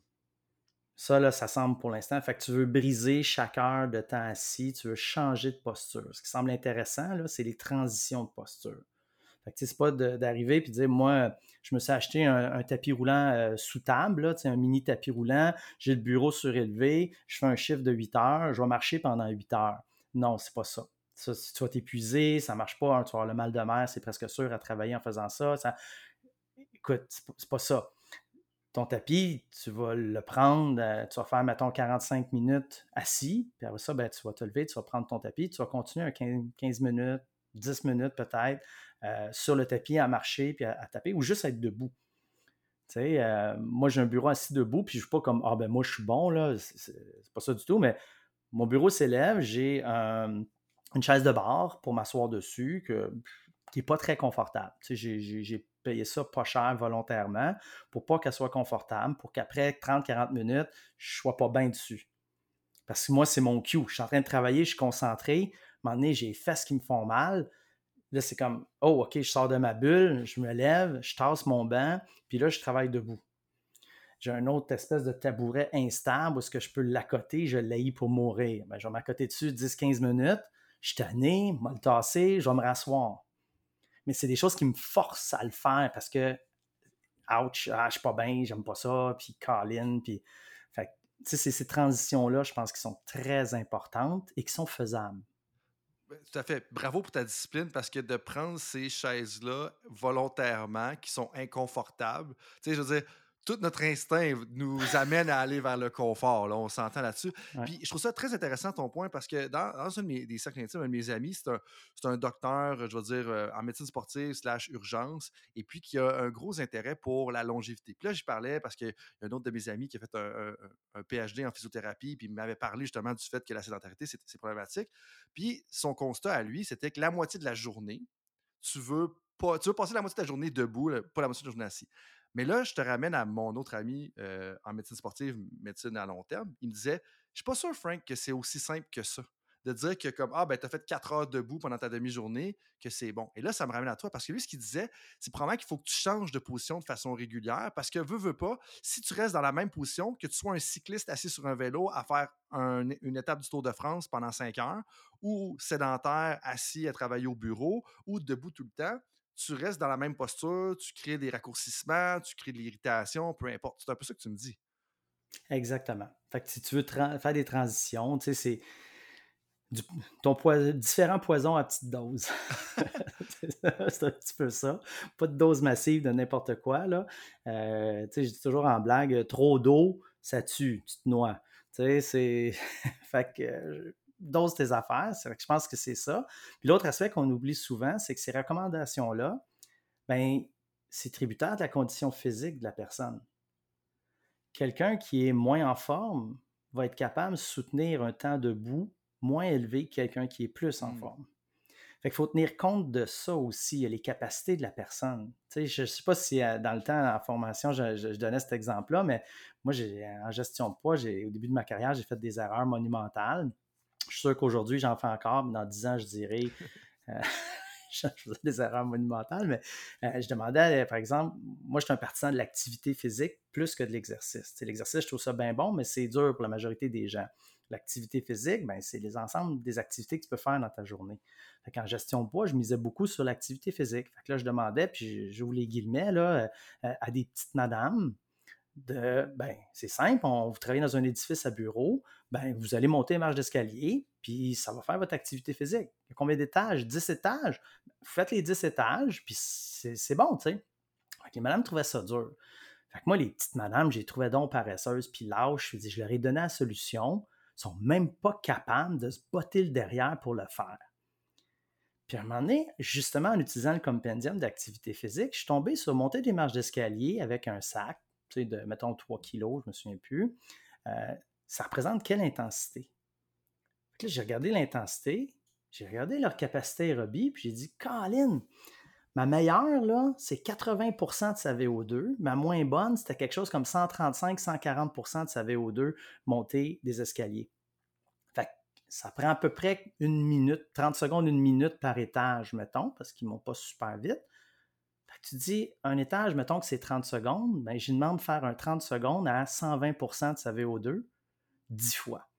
Ça, là, ça semble pour l'instant. Fait que tu veux briser chaque heure de temps assis, tu veux changer de posture. Ce qui semble intéressant, là, c'est les transitions de posture. Fait que c'est pas d'arriver et de dire, moi, je me suis acheté un, tapis roulant euh, sous table, là, un mini tapis roulant, j'ai le bureau surélevé, je fais un chiffre de 8 heures, je vais marcher pendant 8 heures. Non, c'est pas ça. tu vas t'épuiser, ça marche pas, hein, tu vas avoir le mal de mer, c'est presque sûr à travailler en faisant ça. ça... Écoute, c'est pas ça. Ton tapis, tu vas le prendre, euh, tu vas faire, mettons, 45 minutes assis, puis après ça, ben, tu vas te lever, tu vas prendre ton tapis, tu vas continuer un 15 minutes, 10 minutes peut-être, euh, sur le tapis à marcher puis à, taper ou juste être debout. Euh, moi, j'ai un bureau assis debout, puis je ne suis pas comme Ah ben moi, je suis bon, là. C'est pas ça du tout, mais mon bureau s'élève, j'ai une chaise de bar pour m'asseoir dessus qui n'est pas très confortable. J'ai payé ça pas cher volontairement pour pas qu'elle soit confortable, pour qu'après 30-40 minutes, je sois pas bien dessus. Parce que moi, c'est mon cue. Je suis en train de travailler, je suis concentré moment donné, j'ai les fesses qui me font mal. Là, c'est comme, oh, OK, je sors de ma bulle, je me lève, je tasse mon banc, puis là, je travaille debout. J'ai un autre espèce de tabouret instable où est-ce que je peux l'accoter, je l'ai pour mourir. Ben, je vais m'accoter dessus 10-15 minutes, je suis tanné, je vais le tasser, je vais me rasseoir. Mais c'est des choses qui me forcent à le faire parce que, ouch, ah, je suis pas bien, j'aime pas ça, puis Colin, puis. Fait c'est ces transitions-là, je pense, qui sont très importantes et qui sont faisables. Ben, tout à fait. Bravo pour ta discipline parce que de prendre ces chaises-là volontairement qui sont inconfortables, tu sais, je veux dire, tout notre instinct nous amène à aller vers le confort. Là, on s'entend là-dessus. Puis je trouve ça très intéressant ton point parce que dans, un de mes, des cercles intimes, un de mes amis, c'est un, un, docteur, je veux dire, euh, en médecine sportive slash urgence, et puis qui a un gros intérêt pour la longévité. Puis là, j'y parlais parce qu'il y a un autre de mes amis qui a fait un, un, PhD en physiothérapie, puis il m'avait parlé justement du fait que la sédentarité, c'est problématique. Puis son constat à lui, c'était que la moitié de la journée, tu veux pas, tu veux passer la moitié de la journée debout, pas la moitié de la journée assis. Mais là, je te ramène à mon autre ami euh, en médecine sportive, médecine à long terme. Il me disait Je suis pas sûr, Frank, que c'est aussi simple que ça. De dire que, comme, ah, ben, tu as fait quatre heures debout pendant ta demi-journée, que c'est bon. Et là, ça me ramène à toi parce que lui, ce qu'il disait, c'est probablement qu'il faut que tu changes de position de façon régulière parce que, veux, veux pas, si tu restes dans la même position, que tu sois un cycliste assis sur un vélo à faire une étape du Tour de France pendant cinq heures, ou sédentaire assis à travailler au bureau, ou debout tout le temps, tu restes dans la même posture, tu crées des raccourcissements, tu crées de l'irritation, peu importe. C'est un peu ça que tu me dis. Exactement. Fait que si tu veux faire des transitions, tu sais, c'est ton différents poisons à petite dose. c'est un petit peu ça. Pas de dose massive de n'importe quoi. Là. Euh, je dis toujours en blague, trop d'eau, ça tue, tu te noies. Tu sais, c'est. fait que dose tes affaires. je pense que c'est ça. Puis l'autre aspect qu'on oublie souvent, c'est que ces recommandations-là, ben, c'est tributaire de la condition physique de la personne. Quelqu'un qui est moins en forme va être capable de soutenir un temps debout moins élevé que quelqu'un qui est plus en mmh. forme. Fait qu'il faut tenir compte de ça aussi, les capacités de la personne. je ne sais pas si euh, dans le temps, en formation, je, donnais cet exemple-là, mais moi, en gestion de poids, au début de ma carrière, j'ai fait des erreurs monumentales. Je suis sûr qu'aujourd'hui, j'en fais encore, mais dans 10 ans, je dirais. Euh, je faisais des erreurs monumentales, mais euh, je demandais, par exemple, moi, je suis un partisan de l'activité physique plus que de l'exercice. L'exercice, je trouve ça bien bon, mais c'est dur pour la majorité des gens. L'activité physique, ben, c'est les ensembles des activités que tu peux faire dans ta journée. en gestion de poids, je misais beaucoup sur l'activité physique. là, je demandais, puis j'ouvre les guillemets, là, euh, à des petites madames de, ben, c'est simple, on, vous travaillez dans un édifice à bureau, ben, vous allez monter une marche d'escalier, puis ça va faire votre activité physique. Il y a combien d'étages? 10 étages? Vous faites les 10 étages, puis c'est bon, tu sais. Les madames trouvaient ça dur. Fait que moi, les petites madames, j'ai trouvé donc paresseuses, puis lâches. Je, je leur ai donné la solution. Ils sont même pas capables de se botter le derrière pour le faire. Puis à un moment donné, justement, en utilisant le compendium d'activité physique, je suis tombé sur monter des marches d'escalier avec un sac, de, mettons, 3 kilos, je ne me souviens plus, euh, ça représente quelle intensité? j'ai regardé l'intensité, j'ai regardé leur capacité aérobie, puis j'ai dit, Colin, ma meilleure, là, c'est 80% de sa VO2. Ma moins bonne, c'était quelque chose comme 135-140% de sa VO2 montée des escaliers. Ça prend à peu près une minute, 30 secondes, une minute par étage, mettons, parce qu'ils ne montent pas super vite tu dis un étage, mettons que c'est 30 secondes, ben, je demande de faire un 30 secondes à 120% de sa VO2 10 fois.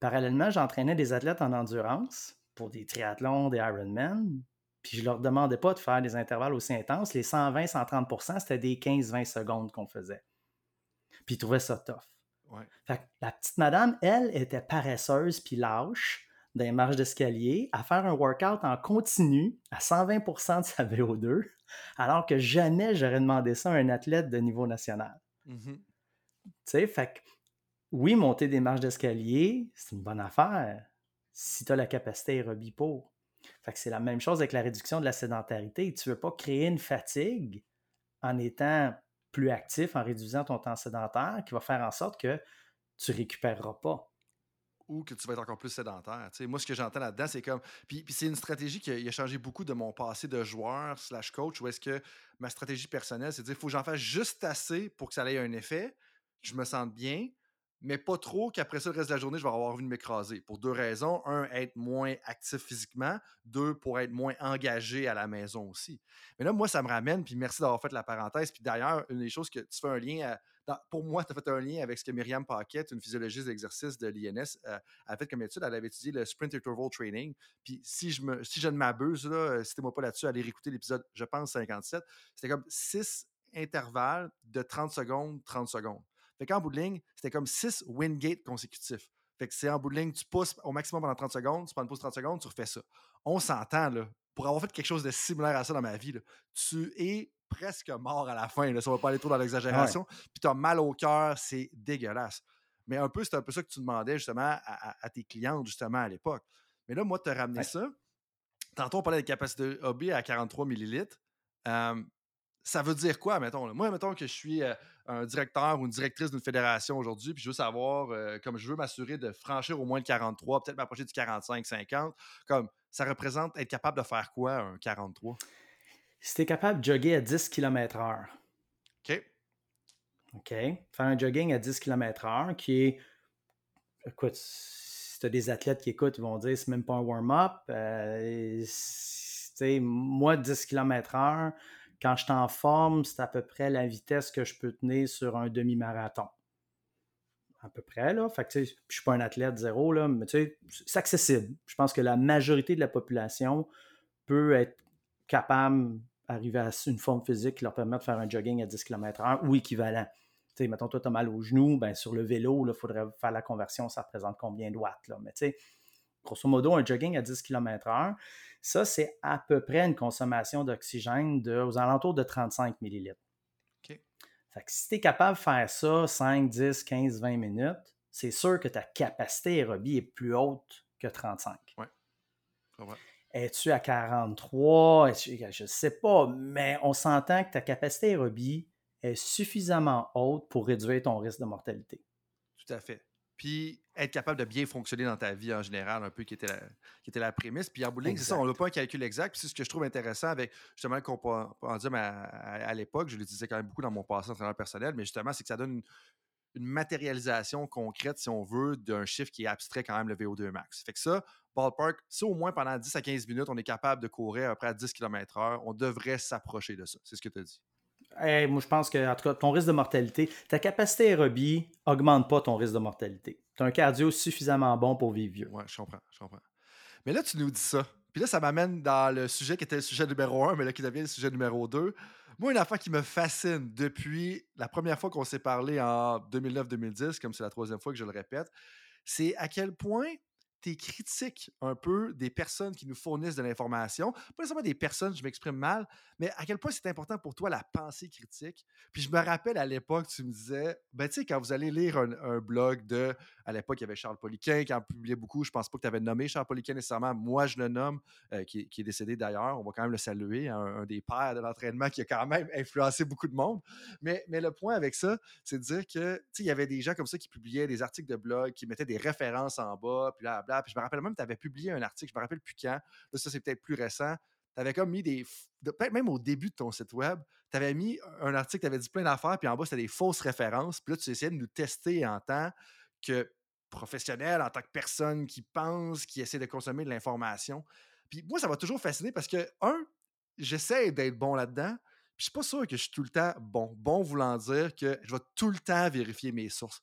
Parallèlement, j'entraînais des athlètes en endurance pour des triathlons, des Ironman, puis je leur demandais pas de faire des intervalles aussi intenses. Les 120, 130% c'était des 15-20 secondes qu'on faisait. Puis ils trouvaient ça tough. la petite madame, elle, était paresseuse puis lâche dans les marches d'escalier à faire un workout en continu à 120% de sa VO2 alors que jamais j'aurais demandé ça à un athlète de niveau national. Mmh tu sais, fait que, oui, monter des marches d'escalier, c'est une bonne affaire si tu as la capacité aérobie pour. Fait que c'est la même chose avec la réduction de la sédentarité. Tu ne veux pas créer une fatigue en étant plus actif, en réduisant ton temps sédentaire, qui va faire en sorte que tu ne récupéreras pas ou que tu vas être encore plus sédentaire. moi, ce que j'entends là-dedans, c'est comme. Puis, c'est une stratégie qui a, changé beaucoup de mon passé de joueur slash coach, où est-ce que ma stratégie personnelle, c'est de dire il faut que j'en fasse juste assez pour que ça ait un effet, que je me sente bien. Mais pas trop qu'après ça, le reste de la journée, je vais avoir envie de m'écraser. Pour deux raisons. Un, être moins actif physiquement. Deux, pour être moins engagé à la maison aussi. Mais là, moi, ça me ramène, puis merci d'avoir fait la parenthèse. Puis d'ailleurs, une des choses que tu fais un lien pour moi, tu as fait un lien avec ce que Myriam Paquette, une physiologiste d'exercice de l'INS, euh, a fait comme étude. Elle avait étudié le Sprint Interval Training. Puis si je, me, si je ne m'abuse, là, euh, citez-moi pas là-dessus, allez réécouter l'épisode, je pense, 57. C'était comme six intervalles de 30 secondes, 30 secondes. Fait qu'en bout de ligne, c'était comme 6 Wingate consécutifs. Fait que c'est en bout de ligne, tu pousses au maximum pendant 30 secondes, tu prends une pause 30 secondes, tu refais ça. On s'entend, là. Pour avoir fait quelque chose de similaire à ça dans ma vie, tu es presque mort à la fin. Là, ça va pas aller trop dans l'exagération. Puis tu as mal au cœur, c'est dégueulasse. Mais un peu, c'est un peu ça que tu demandais justement à, tes clientes, justement, à l'époque. Mais là, moi, tu as ramené ça. Tantôt, on parlait de capacité OB à 43 millilitres ça veut dire quoi, mettons? Moi, mettons que je suis euh, un directeur ou une directrice d'une fédération aujourd'hui, puis je veux savoir, euh, comme je veux m'assurer de franchir au moins le 43, peut-être m'approcher du 45-50, comme ça représente être capable de faire quoi, un 43? Si tu es capable de jogger à 10 km/h. OK. OK. Faire un jogging à 10 km/h qui est. Écoute, si tu as des athlètes qui écoutent, ils vont dire c'est même pas un warm-up. Euh, moi, 10 km/h, quand je suis en forme, c'est à peu près la vitesse que je peux tenir sur un demi-marathon. À peu près, là. Fait que, je ne suis pas un athlète zéro, là, mais c'est accessible. Je pense que la majorité de la population peut être capable d'arriver à une forme physique qui leur permet de faire un jogging à 10 km/h ou équivalent. sais, mettons, toi, tu as mal au genou, ben, sur le vélo, il faudrait faire la conversion, ça représente combien de watts. Là? Mais tu sais, grosso modo, un jogging à 10 km/h, ça, c'est à peu près une consommation d'oxygène de, aux alentours de 35 millilitres. OK. Fait que si tu es capable de faire ça 5, 10, 15, 20 minutes, c'est sûr que ta capacité aérobie est plus haute que 35. Oui. Es-tu à 43? je ne sais pas, mais on s'entend que ta capacité aérobie est suffisamment haute pour réduire ton risque de mortalité. Tout à fait puis être capable de bien fonctionner dans ta vie en général, un peu qui était la, qui était la prémisse. Puis en bout c'est ça, on n'a pas un calcul exact. Puis c'est ce que je trouve intéressant avec justement le compendium à, à, l'époque, je l'utilisais quand même beaucoup dans mon passé entraîneur personnel, mais justement, c'est que ça donne une, matérialisation concrète, si on veut, d'un chiffre qui est abstrait quand même, le VO2 max. Fait que ça, ballpark, si au moins pendant 10 à 15 minutes, on est capable de courir à peu près à 10 km/h, on devrait s'approcher de ça. C'est ce que tu as dit moi, je pense que, en tout cas, ton risque de mortalité, ta capacité aérobie augmente pas ton risque de mortalité. Tu as un cardio suffisamment bon pour vivre vieux. Oui, je comprends, je comprends. Mais là, tu nous dis ça. Puis là, ça m'amène dans le sujet qui était le sujet numéro un, mais là, qui devient le sujet numéro deux. Moi, une affaire qui me fascine depuis la première fois qu'on s'est parlé en 2009-2010, comme c'est la troisième fois que je le répète, c'est à quel point tes critiques un peu des personnes qui nous fournissent de l'information. Pas nécessairement des personnes, je m'exprime mal, mais à quel point c'est important pour toi la pensée critique. Puis je me rappelle à l'époque, tu me disais, ben tu sais, quand vous allez lire un, blog de, à l'époque, il y avait Charles Poliquin qui en publiait beaucoup. Je pense pas que tu avais nommé Charles Poliquin nécessairement. Moi, je le nomme, euh, qui, est décédé d'ailleurs. On va quand même le saluer, un, des pères de l'entraînement qui a quand même influencé beaucoup de monde. Mais, le point avec ça, c'est de dire que, il y avait des gens comme ça qui publiaient des articles de blog, qui mettaient des références en bas, puis là, puis je me rappelle même, tu avais publié un article, je me rappelle plus quand. Là, ça, c'est peut-être plus récent. Tu avais comme mis des. Peut-être même au début de ton site web, tu avais mis un article, tu avais dit plein d'affaires, puis en bas, c'était des fausses références. Puis là, tu essayais de nous tester en tant professionnel, en tant que personne qui pense, qui essaie de consommer de l'information. Puis moi, ça m'a toujours fasciné parce que, un, j'essaie d'être bon là-dedans, puis je suis pas sûr que je suis tout le temps bon. Bon voulant dire que je vais tout le temps vérifier mes sources.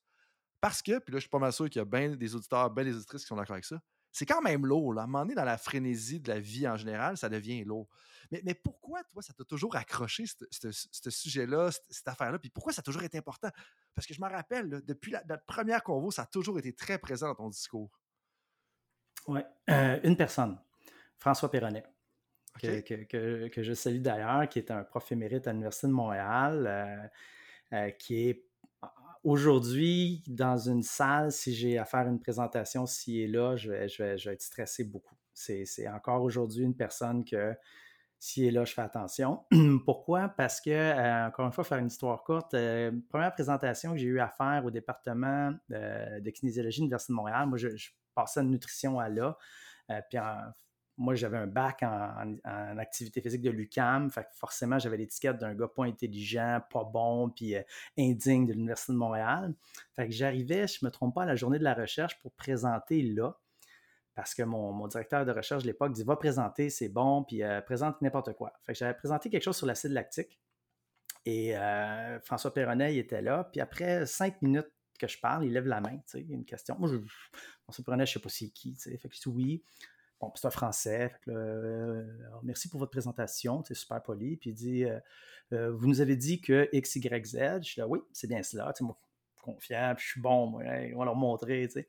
Parce que, puis là, je suis pas mal sûr qu'il y a bien des auditeurs, bien des auditrices qui sont d'accord avec ça. C'est quand même lourd. Là. À un moment donné, dans la frénésie de la vie en général, ça devient lourd. Mais, mais pourquoi, toi, ça t'a toujours accroché, ce sujet-là, cette, affaire-là? Puis pourquoi ça a toujours été important? Parce que je me rappelle, depuis la, première convo, ça a toujours été très présent dans ton discours. Oui. Euh, une personne, François Perronnet. Que, que, je salue d'ailleurs, qui est un prof émérite à l'Université de Montréal, euh, euh, qui est aujourd'hui, dans une salle, si j'ai à faire une présentation ci et là, je vais, être stressé beaucoup. C'est encore aujourd'hui une personne que si et là, je fais attention. Pourquoi? Parce que, euh, encore une fois, faire une histoire courte, euh, première présentation que j'ai eu à faire au département euh, de kinésiologie de l'Université de Montréal, moi, je, passais de nutrition à là. puis moi, j'avais un bac en, activité physique de l'UCAM. Fait que forcément, j'avais l'étiquette d'un gars pas intelligent, pas bon, puis euh, indigne de l'Université de Montréal. Fait que j'arrivais, je ne me trompe pas, à la journée de la recherche pour présenter là. Parce que mon, directeur de recherche de l'époque dit Va présenter, c'est bon, puis euh, présente n'importe quoi. Fait que j'avais présenté quelque chose sur l'acide lactique. Et euh, François Perronnet, il était là. Puis après cinq minutes que je parle, il lève la main, tu sais, il y a une question. Moi, je, François Perronnet, je ne sais pas c'est qui. Fait que je dis oui. Bon, c'est un français. Euh, merci pour votre présentation, c'est super poli. Puis il dit euh, Vous nous avez dit que X, Y, Z. Je dis Oui, c'est bien cela. Tu sais, moi, confiant, puis je suis bon, moi, on va leur montrer. Tu sais.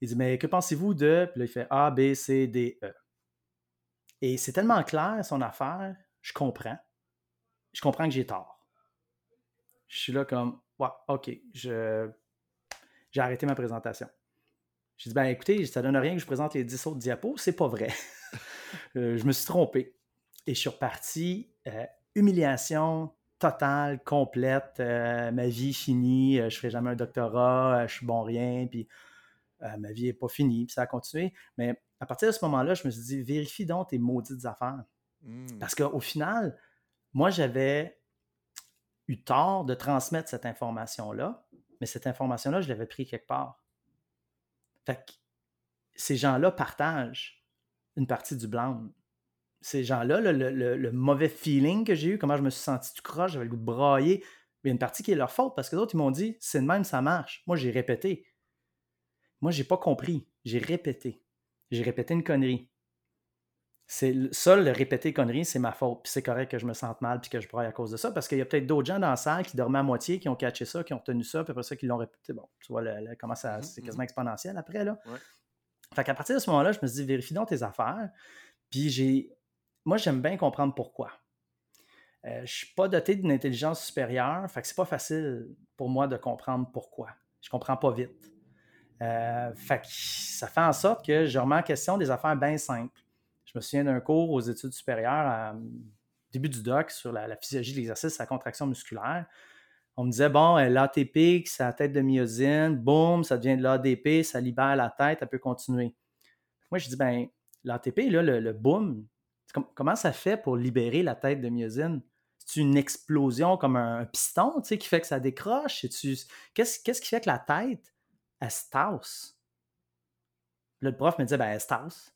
Il dit Mais que pensez-vous de Puis là, il fait A, B, C, D, E. Et c'est tellement clair, son affaire, je comprends. Je comprends que j'ai tort je suis là comme, ouais, OK, j'ai arrêté ma présentation. Je dis, ben écoutez, ça donne rien que je présente les 10 autres diapos, c'est pas vrai. Euh, je me suis trompé. Et je suis reparti, euh, humiliation totale, complète, euh, ma vie finie, je ferai jamais un doctorat, je suis bon rien, puis ma vie n'est pas finie, puis ça a continué. Mais à partir de ce moment-là, je me suis dit, vérifie donc tes maudites affaires. Mmh. Parce qu'au final, moi, j'avais eu tort de transmettre cette information-là, mais cette information-là, je l'avais pris quelque part. Ces gens-là partagent une partie du blâme. Ces gens-là, le, mauvais feeling que j'ai eu, comment je me suis senti tout croche, j'avais le goût de brailler, il y a une partie qui est leur faute parce que d'autres, ils m'ont dit c'est de même, ça marche. Moi, j'ai répété. Moi, j'ai pas compris. J'ai répété. J'ai répété une connerie c'est seul le répéter conneries, c'est ma faute. Puis c'est correct que je me sente mal puis que je braille à cause de ça. Parce qu'il y a peut-être d'autres gens dans la salle qui dormaient à moitié, qui ont catché ça, qui ont tenu ça, puis après ça, qui l'ont répété. Bon, tu vois comment ça. Mmh, c'est mmh. quasiment exponentiel après, là. Fait qu'à partir de ce moment-là, je me suis dit, vérifie donc tes affaires. Puis j'ai. Moi, j'aime bien comprendre pourquoi. Euh, je ne suis pas doté d'une intelligence supérieure, fait que c'est pas facile pour moi de comprendre pourquoi. Je comprends pas vite. Euh, fait que ça fait en sorte que je remets en question des affaires bien simples. Je me souviens d'un cours aux études supérieures, début du doc, sur la, physiologie de l'exercice, la contraction musculaire. On me disait, bon, euh, l'ATP, c'est la tête de myosine, boum, ça devient de l'ADP, ça libère la tête, elle peut continuer. Moi, je dis, ben, l'ATP, là, le, boom, comment ça fait pour libérer la tête de myosine? C'est une explosion comme un, piston, tu sais, qui fait que ça décroche? Qu'est-ce qui fait que la tête, elle se tasse? le prof me disait, ben, elle se tasse.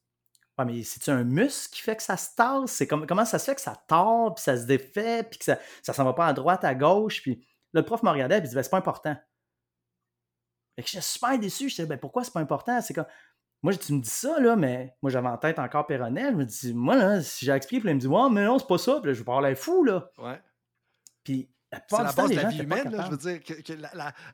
Ouais, mais c'est-tu un muscle qui fait que ça se tasse? C'est comme, comment ça se fait que ça tord, puis ça se défait, puis que ça ne s'en va pas à droite, à gauche? Puis le prof me regardait, puis il dit, ben, c'est pas important. Fait que j'étais super déçu. Je disais, ben, pourquoi c'est pas important? C'est comme, moi, tu me dis ça, là, mais moi, j'avais en tête encore Perronnet. Je me dis, moi, là, si j'ai expliqué, puis il me dit, ouais, mais non, c'est pas ça. Puis là, je vais parler fou, là. Ouais. Puis c'est la base de la vie humaine, là, je veux dire, que,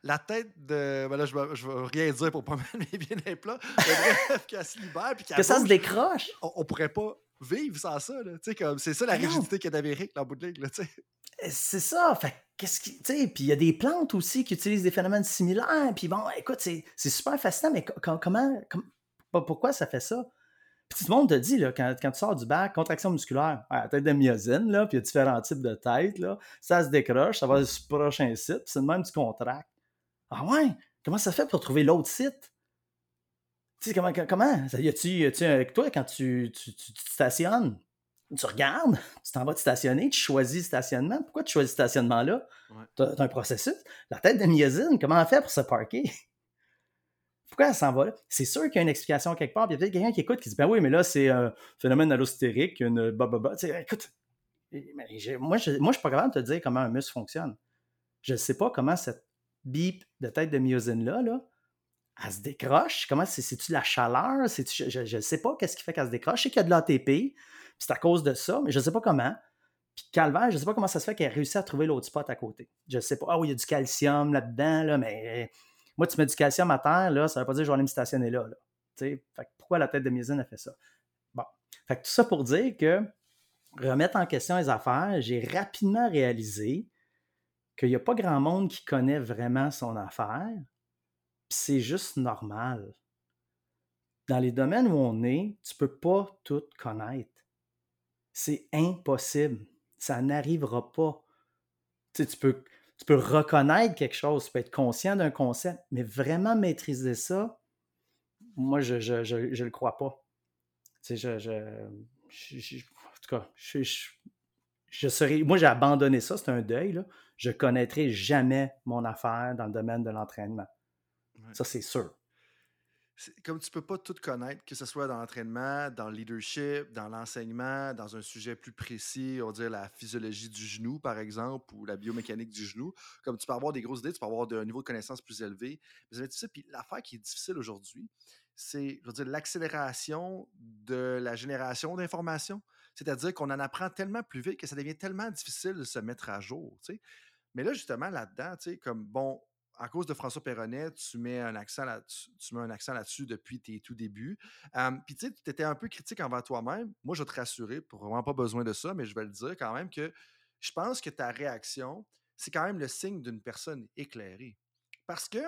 la, tête de. Ben là, je ne veux rien dire pour pas mettre bien les plats. bref, qu'elle se libère. Puis que ça se décroche. On, ne pourrait pas vivre sans ça. C'est ça la ben rigidité cadavérique dans le bout de ligne. Eh, c'est ça. Fait qu'est-ce qui. Puis il y a des plantes aussi qui utilisent des phénomènes similaires. Puis bon, écoute, c'est super fascinant, mais comment. pourquoi ça fait ça? Puis tout le monde te dit, là, quand, tu sors du bac, contraction musculaire, la tête de myosine, là, puis il y a différents types de têtes, là, ça se décroche, ça va sur le prochain site, c'est le même tu contractes. Ah ouais? Comment ça fait pour trouver l'autre site? Tu sais, comment, comment? Y a-tu, avec toi, quand tu, tu, stationnes, tu regardes, tu t'en vas te stationner, tu choisis le stationnement. Pourquoi tu choisis ce stationnement-là? Tu as, un processus. La tête de myosine, comment on fait pour se parker? Pourquoi elle s'en va là? C'est sûr qu'il y a une explication quelque part. il y a peut-être quelqu'un qui écoute qui dit Ben oui, mais là, c'est un phénomène allostérique, une bababa. Tu sais, écoute, moi, je ne suis pas capable de te dire comment un muscle fonctionne. Je ne sais pas comment cette bip de tête de myosine-là, là, elle se décroche. Comment c'est-tu la chaleur? je ne sais pas qu'est-ce qui fait qu'elle se décroche. Je sais qu'il y a de l'ATP, c'est à cause de ça, mais je ne sais pas comment. Puis Calvaire, je ne sais pas comment ça se fait qu'elle a réussi à trouver l'autre spot à côté. Je ne sais pas. Ah oui, il y a du calcium là-dedans, là, mais moi, tu mets du calcium à terre, là, ça ne veut pas dire que je vais aller me stationner là. Fait pourquoi la tête de myosine a fait ça? Bon. Fait tout ça pour dire que remettre en question les affaires, j'ai rapidement réalisé qu'il n'y a pas grand monde qui connaît vraiment son affaire, c'est juste normal. Dans les domaines où on est, tu ne peux pas tout connaître. C'est impossible. Ça n'arrivera pas. Tu peux tu peux reconnaître quelque chose, tu peux être conscient d'un concept, mais vraiment maîtriser ça, moi, je ne je, je, le crois pas. Tu sais, je, je, en tout cas, je, je, serais, moi, j'ai abandonné ça, c'est un deuil. Là. Je connaîtrai jamais mon affaire dans le domaine de l'entraînement. Ça, c'est sûr comme tu peux pas tout connaître, que ce soit dans l'entraînement, dans le leadership, dans l'enseignement, dans un sujet plus précis, on va dire la physiologie du genou, par exemple, ou la biomécanique du genou. Comme tu peux avoir des grosses idées, tu peux avoir un niveau de connaissance plus élevé. Mais Puis l'affaire qui est difficile aujourd'hui, c'est, l'accélération de la génération d'informations. C'est-à-dire qu'on en apprend tellement plus vite que ça devient tellement difficile de se mettre à jour. Mais là, justement, là-dedans, comme bon, à cause de François Perronnet, tu mets un accent là tu mets un accent là-dessus depuis tes tout débuts. Puis tu sais, tu étais un peu critique envers toi-même. Moi, je vais te rassurer, pour vraiment pas besoin de ça, mais je vais le dire quand même que je pense que ta réaction, c'est quand même le signe d'une personne éclairée. Parce que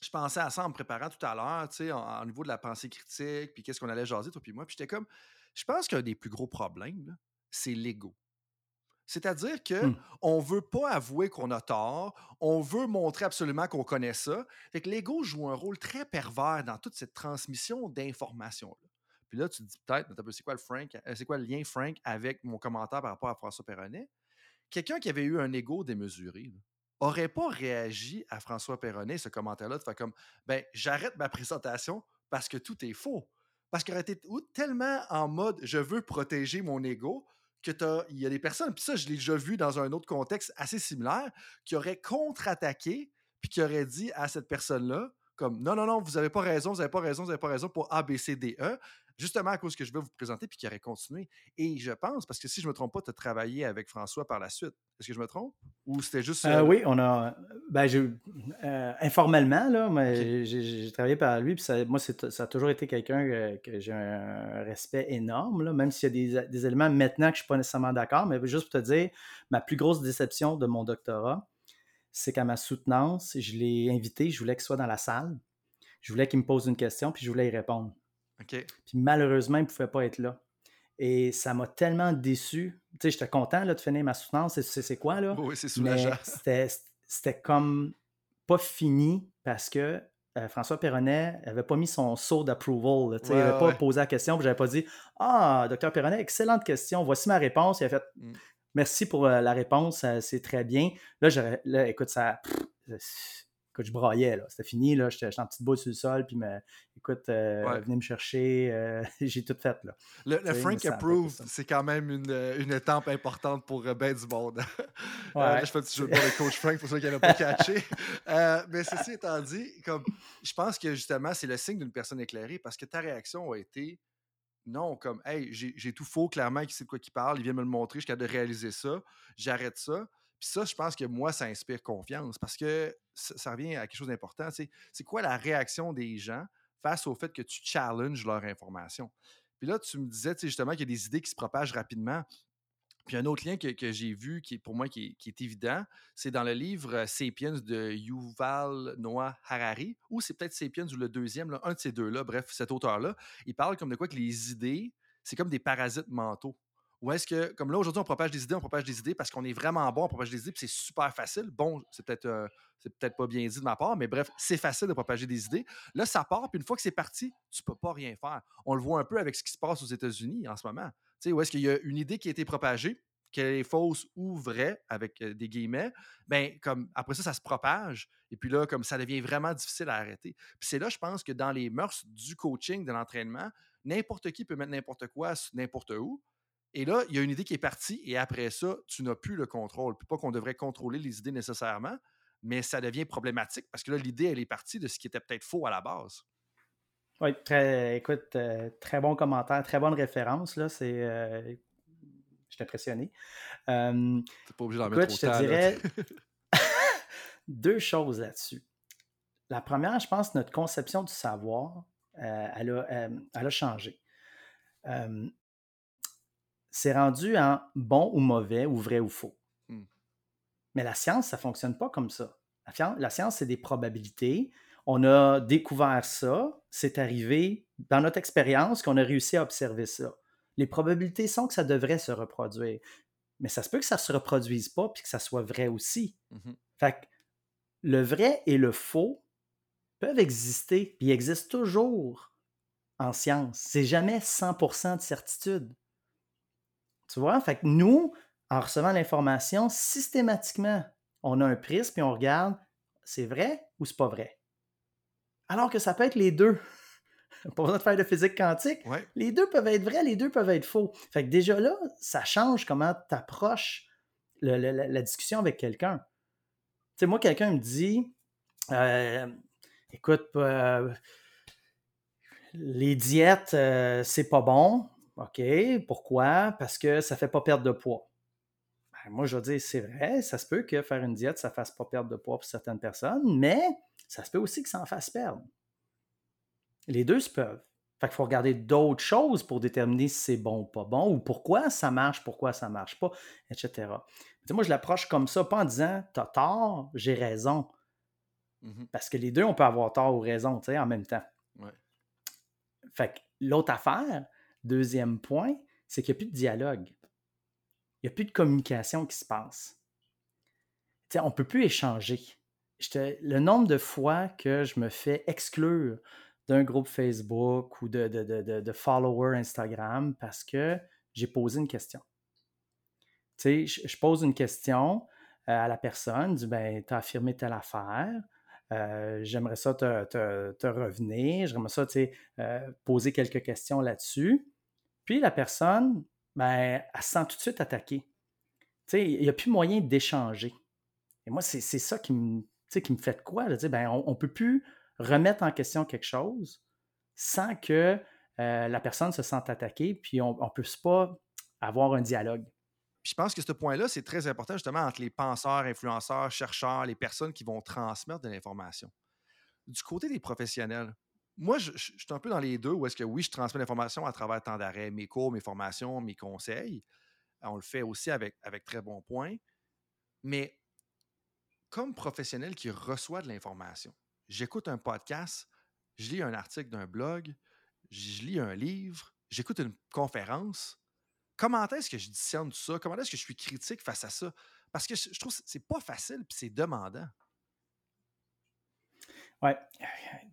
je pensais à ça en me préparant tout à l'heure, tu sais, au niveau de la pensée critique, puis qu'est-ce qu'on allait jaser, toi puis moi. Puis j'étais comme, je pense qu'un des plus gros problèmes, c'est l'ego. C'est-à-dire qu'on mmh. on ne veut pas avouer qu'on a tort, on veut montrer absolument qu'on connaît ça. Fait que l'ego joue un rôle très pervers dans toute cette transmission d'informations-là. Puis là, tu te dis peut-être, c'est quoi le Frank, euh, c'est quoi le lien Frank avec mon commentaire par rapport à François Perronnet? Quelqu'un qui avait eu un ego démesuré n'aurait pas réagi à François Perronnet, ce commentaire-là, de faire comme ben j'arrête ma présentation parce que tout est faux. Parce qu'il aurait été tellement en mode je veux protéger mon ego que il y a des personnes, puis ça, je l'ai déjà vu dans un autre contexte assez similaire, qui auraient contre-attaqué, puis qui auraient dit à cette personne-là, comme non, non, non, vous n'avez pas raison, vous n'avez pas raison, vous n'avez pas raison pour A, B, C, D, E, justement à cause que je vais vous présenter, puis qui aurait continué. Et je pense, parce que si je ne me trompe pas, tu as travaillé avec François par la suite. Est-ce que je me trompe? Ou c'était juste. Euh, euh, oui, on a. Ben, euh, informellement, là, j'ai travaillé par lui, puis ça, moi, ça a toujours été quelqu'un que, j'ai un respect énorme, là, même s'il y a des, des, éléments maintenant que je ne suis pas nécessairement d'accord, mais juste pour te dire, ma plus grosse déception de mon doctorat, c'est qu'à ma soutenance, je l'ai invité, je voulais qu'il soit dans la salle, je voulais qu'il me pose une question, puis je voulais y répondre. Puis malheureusement, il ne pouvait pas être là. Et ça m'a tellement déçu. Tu sais, j'étais content là, de finir ma soutenance. C'est quoi, là? Oui, c'est soulageant. C'était comme pas fini parce que euh, François Perronnet n'avait pas mis son saut d'approval. il n'avait pas posé la question, je n'avais pas dit Ah, docteur Perronnet, excellente question, voici ma réponse. Il a fait mm. Merci pour euh, la réponse, c'est très bien. Là, là écoute, ça écoute, je braillais, là. C'était fini, là. J'étais en petite boule sur le sol, puis, me, écoute, euh, venez me chercher. Euh, j'ai tout fait, là. Le, Frank Approved, c'est quand même une, euh, une, étape importante pour ben du monde. je fais un petit jeu de avec Coach Frank pour ceux qui n'avaient pas catché. mais ceci étant dit, comme, je pense que justement, c'est le signe d'une personne éclairée parce que ta réaction a été non, comme, hey, j'ai tout faux, clairement, qui sait de quoi il parle, il vient me le montrer, je suis capable de réaliser ça, j'arrête ça. Puis ça, je pense que moi, ça inspire confiance parce que ça, revient à quelque chose d'important. C'est quoi la réaction des gens face au fait que tu challenges leur information? Puis là, tu me disais justement qu'il y a des idées qui se propagent rapidement. Puis un autre lien que, j'ai vu, qui pour moi qui est, évident, c'est dans le livre euh, Sapiens de Yuval Noah Harari, ou c'est peut-être Sapiens ou le deuxième, un de ces deux-là, bref, cet auteur-là, il parle comme de quoi que les idées, c'est comme des parasites mentaux. Ou est-ce que, comme là, aujourd'hui, on propage des idées, on propage des idées parce qu'on est vraiment bon, on propage des idées, puis c'est super facile. Bon, c'est peut-être euh, peut-être pas bien dit de ma part, mais bref, c'est facile de propager des idées. Là, ça part, puis une fois que c'est parti, tu peux pas rien faire. On le voit un peu avec ce qui se passe aux États-Unis en ce moment. Tu sais, où est-ce qu'il y a une idée qui a été propagée, qu'elle est fausse ou vraie, avec euh, des guillemets, ben comme après ça, ça se propage. Et puis là, comme ça devient vraiment difficile à arrêter. Puis c'est là, je pense que dans les mœurs du coaching, de l'entraînement, n'importe qui peut mettre n'importe quoi n'importe où. Et là, il y a une idée qui est partie et après ça, tu n'as plus le contrôle. Pas qu'on devrait contrôler les idées nécessairement, mais ça devient problématique parce que là, l'idée, elle est partie de ce qui était peut-être faux à la base. Oui, très, écoute, euh, très bon commentaire, très bonne référence. Là, c'est, euh, je suis impressionné. Euh, pas obligé d'en mettre je te dirais deux choses là-dessus. La première, je pense, notre conception du savoir, elle, a, elle, a, changé c'est rendu en bon ou mauvais ou vrai ou faux. Hmm. Mais la science, ça ne fonctionne pas comme ça. La, science, c'est des probabilités. On a découvert ça, c'est arrivé dans notre expérience qu'on a réussi à observer ça. Les probabilités sont que ça devrait se reproduire. Mais ça se peut que ça ne se reproduise pas puis que ça soit vrai aussi. Mm-hmm. Fait le vrai et le faux peuvent exister, puis ils existent toujours en science. C'est jamais 100% de certitude. Tu vois? Fait que nous, en recevant l'information, systématiquement, on a un prisme et on regarde, c'est vrai ou c'est pas vrai? Alors que ça peut être les deux. Pas besoin de faire de physique quantique. Les deux peuvent être vrais, les deux peuvent être faux. Fait que déjà là, ça change comment tu approches la, discussion avec quelqu'un. Tu sais, moi, quelqu'un me dit euh, écoute, euh, les diètes, euh, c'est pas bon. OK, pourquoi? Parce que ça fait pas perdre de poids. Ben, moi, je veux dire, c'est vrai, ça se peut que faire une diète, ça fasse pas perdre de poids pour certaines personnes, mais ça se peut aussi que ça en fasse perdre. Les deux se peuvent. Fait qu'il faut regarder d'autres choses pour déterminer si c'est bon ou pas bon, ou pourquoi ça marche, pourquoi ça marche pas, etc. moi, je l'approche comme ça, pas en disant T'as tort, j'ai raison. Mmh Parce que les deux, on peut avoir tort ou raison, tu sais, en même temps. Fait que l'autre affaire, deuxième point, c'est qu'il n'y a plus de dialogue. Il n'y a plus de communication qui se passe. On ne peut plus échanger. le nombre de fois que je me fais exclure d'un groupe Facebook ou de, de, followers Instagram parce que j'ai posé une question. Je, pose une question euh, à la personne, dis ben, tu as affirmé telle affaire, euh, j'aimerais ça te, revenir, j'aimerais ça euh, poser quelques questions là-dessus. Puis la personne, ben, elle se sent tout de suite attaquée. Il n'y a plus moyen d'échanger. Et moi, c'est ça qui me, qui me fait de quoi? ben, on ne peut plus remettre en question quelque chose sans que euh, la personne se sente attaquée, puis on ne peut pas avoir un dialogue. je pense que ce point-là, c'est très important justement entre les penseurs, influenceurs, chercheurs, les personnes qui vont transmettre de l'information. Du côté des professionnels, moi, je, suis un peu dans les deux, où est-ce que oui, je transmets l'information à travers temps d'arrêt, mes cours, mes formations, mes conseils. On le fait aussi avec, avec très bons points. Mais comme professionnel qui reçoit de l'information, j'écoute un podcast, je lis un article d'un blog, je lis un livre, j'écoute une conférence. Comment est-ce que je discerne tout ça? Comment est-ce que je suis critique face à ça? Parce que je trouve que c'est pas facile et c'est demandant. Ouais.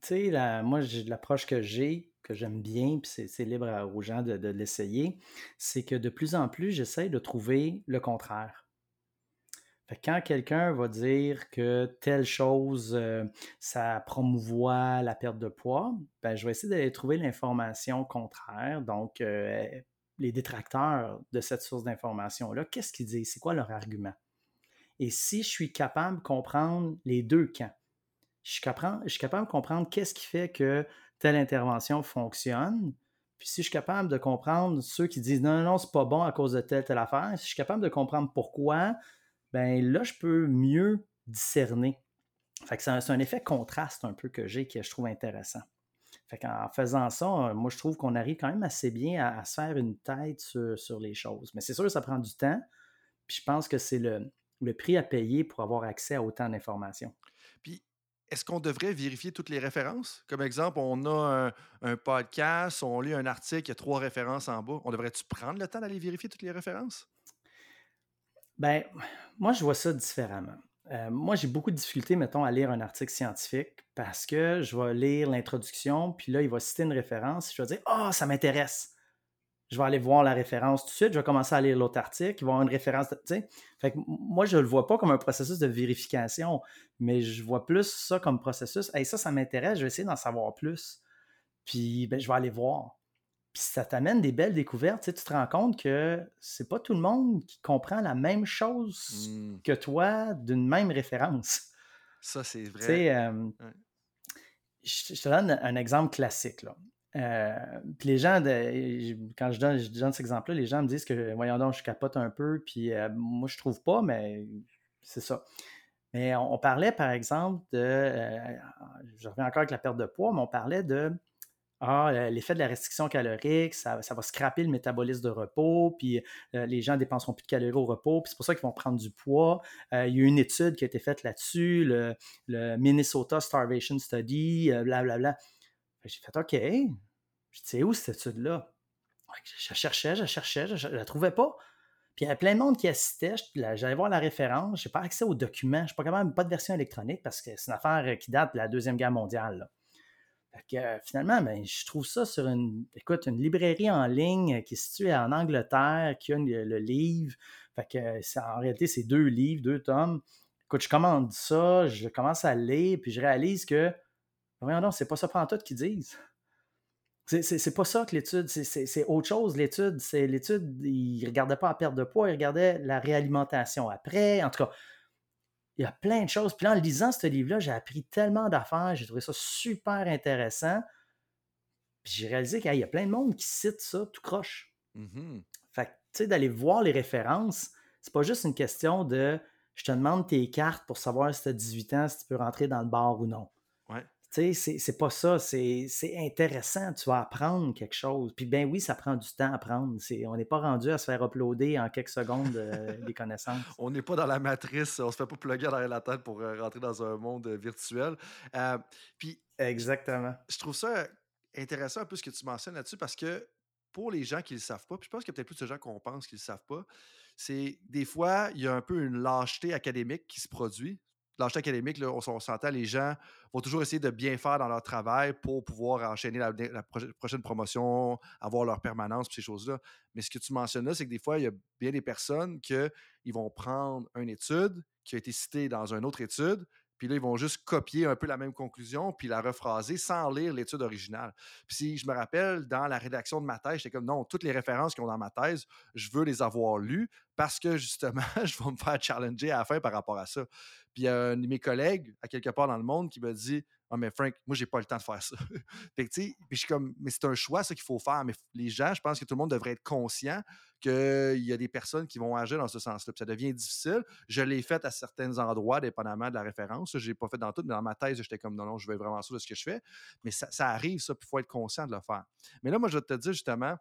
Tu sais, moi, l'approche que j'ai, que j'aime bien, puis c'est libre aux gens de l'essayer, c'est que de plus en plus, j'essaie de trouver le contraire quand quelqu'un va dire que telle chose, euh, ça promouvoit la perte de poids, ben, je vais essayer d'aller trouver l'information contraire. Donc, euh, les détracteurs de cette source d'information-là, qu'est-ce qu'ils disent? C'est quoi leur argument? Et si je suis capable de comprendre les deux camps, je suis capable, de comprendre qu'est-ce qui fait que telle intervention fonctionne, puis si je suis capable de comprendre ceux qui disent non, non, non, c'est pas bon à cause de telle, telle affaire, si je suis capable de comprendre pourquoi, ben là, je peux mieux discerner. Fait que c'est un, effet contraste un peu que j'ai que je trouve intéressant. Fait qu'en faisant ça, moi, je trouve qu'on arrive quand même assez bien à, se faire une tête sur, les choses. Mais c'est sûr ça prend du temps. Puis je pense que c'est le, prix à payer pour avoir accès à autant d'informations. Est-ce qu'on devrait vérifier toutes les références? Comme exemple, on a un, podcast, on lit un article, il y a trois références en bas. On devrait-tu prendre le temps d'aller vérifier toutes les références? Ben, moi, je vois ça différemment. Euh, moi, j'ai beaucoup de difficultés, mettons, à lire un article scientifique parce que je vais lire l'introduction, puis là, il va citer une référence. Je vais dire, ah, ça m'intéresse. Je vais aller voir la référence tout de suite. Je vais commencer à lire l'autre article. Il va y avoir une référence. Tu sais, fait que moi, je ne le vois pas comme un processus de vérification, mais je vois plus ça comme processus. Hey, ça, ça m'intéresse. Je vais essayer d'en savoir plus. Puis, ben, je vais aller voir. Puis ça t'amène des belles découvertes. Tu, tu te rends compte que c'est pas tout le monde qui comprend la même chose mmh. que toi d'une même référence. Ça, c'est vrai. Euh, je, te donne un exemple classique. Là. Euh, puis les gens, quand je donne, cet exemple-là, les gens me disent que, voyons donc, je capote un peu, puis euh, moi, je trouve pas, mais c'est ça. Mais on, parlait, par exemple, de. je reviens encore avec la perte de poids, mais on parlait de ah, l'effet de la restriction calorique, ça, va scraper le métabolisme de repos, puis euh, les gens dépenseront plus de calories au repos, puis c'est pour ça qu'ils vont prendre du poids. Euh, il y a une étude qui a été faite là-dessus, le, Minnesota Starvation Study, blablabla. Euh, j'ai fait OK. Je sais où cette étude-là? Je cherchais, je cherchais, je ne la trouvais pas. Puis il y avait plein de monde qui assistait. J'allais voir la référence. Je n'ai pas accès aux documents. Je n'ai pas capable, pas de version électronique parce que c'est une affaire qui date de la Deuxième Guerre mondiale. que, finalement, ben, je trouve ça sur une, écoute, une librairie en ligne qui est située en Angleterre, qui a le, livre. Fait que, en réalité, c'est deux livres, deux tomes. Écoute, je commande ça, je commence à lire, puis je réalise que, voyons donc, c'est pas ça tout qu'ils disent. C'est pas ça que l'étude, c'est autre chose. L'étude, c'est l'étude, il ne regardait pas la perte de poids, il regardait la réalimentation après. En tout cas, il y a plein de choses. Puis là, en lisant ce livre-là, j'ai appris tellement d'affaires, j'ai trouvé ça super intéressant. Puis j'ai réalisé qu'il y a plein de monde qui cite ça tout croche. Mmh fait que, tu sais, d'aller voir les références, c'est pas juste une question de je te demande tes cartes pour savoir si tu as 18 ans, si tu peux rentrer dans le bar ou non. Tu sais, c'est pas ça. C'est intéressant. Tu vas apprendre quelque chose. Puis, ben oui, ça prend du temps à apprendre. On n'est pas rendu à se faire uploader en quelques secondes euh, des connaissances. on n'est pas dans la matrice. On se fait pas plugger derrière la tête pour euh, rentrer dans un monde euh, virtuel. puis, Exactement. Je trouve ça intéressant un peu ce que tu mentionnes là-dessus parce que pour les gens qui ne le savent pas, puis je pense qu'il y a peut-être plus de gens qu'on pense qu'ils ne le savent pas, c'est des fois, il y a un peu une lâcheté académique qui se produit lâcheté académique, là, on, s'entend, les gens vont toujours essayer de bien faire dans leur travail pour pouvoir enchaîner la, prochaine promotion, avoir leur permanence, ces choses-là. Mais ce que tu mentionnes là, c'est que des fois, il y a bien des personnes qui vont prendre une étude qui a été citée dans une autre étude, puis là, ils vont juste copier un peu la même conclusion, puis la rephraser sans lire l'étude originale. Puis si je me rappelle, dans la rédaction de ma thèse, j'étais comme non, toutes les références qu'ils ont dans ma thèse, je veux les avoir lues parce que justement, je vais me faire challenger à la fin par rapport à ça. Puis il y a un de mes collègues, à quelque part dans le monde, qui me dit Ah, mais Frank, moi, j'ai pas le temps de faire ça. fait tu sais, je suis comme, mais c'est un choix, ça qu'il faut faire. Mais les gens, je pense que tout le monde devrait être conscient qu'il y a des personnes qui vont agir dans ce sens-là. Puis ça devient difficile. Je l'ai fait à certains endroits, dépendamment de la référence. Je l'ai pas fait dans tout, mais dans ma thèse, j'étais comme, non, non, je vais vraiment ça de ce que je fais. Mais ça, arrive, ça, puis il faut être conscient de le faire. Mais là, moi, je vais te dire justement,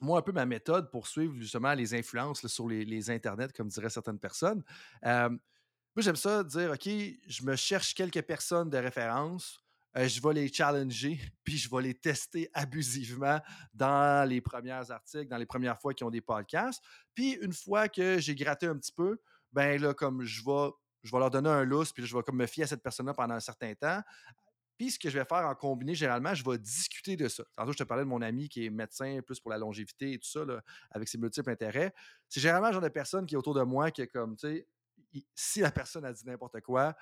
moi, un peu ma méthode pour suivre justement les influences sur les, internets, comme diraient certaines personnes. Euh, moi, j'aime ça dire, OK, je me cherche quelques personnes de référence, euh, je vais les challenger, puis je vais les tester abusivement dans les premiers articles, dans les premières fois qu'ils ont des podcasts. Puis une fois que j'ai gratté un petit peu, ben là, comme je vais, je vais leur donner un lousse, puis je vais comme me fier à cette personne-là pendant un certain temps. Puis ce que je vais faire en combiné, généralement, je vais discuter de ça. Tantôt, je te parlais de mon ami qui est médecin plus pour la longévité et tout ça, avec ses multiples intérêts. C'est généralement le genre de personne qui est autour de moi qui est comme, tu sais, si la personne a dit n'importe quoi,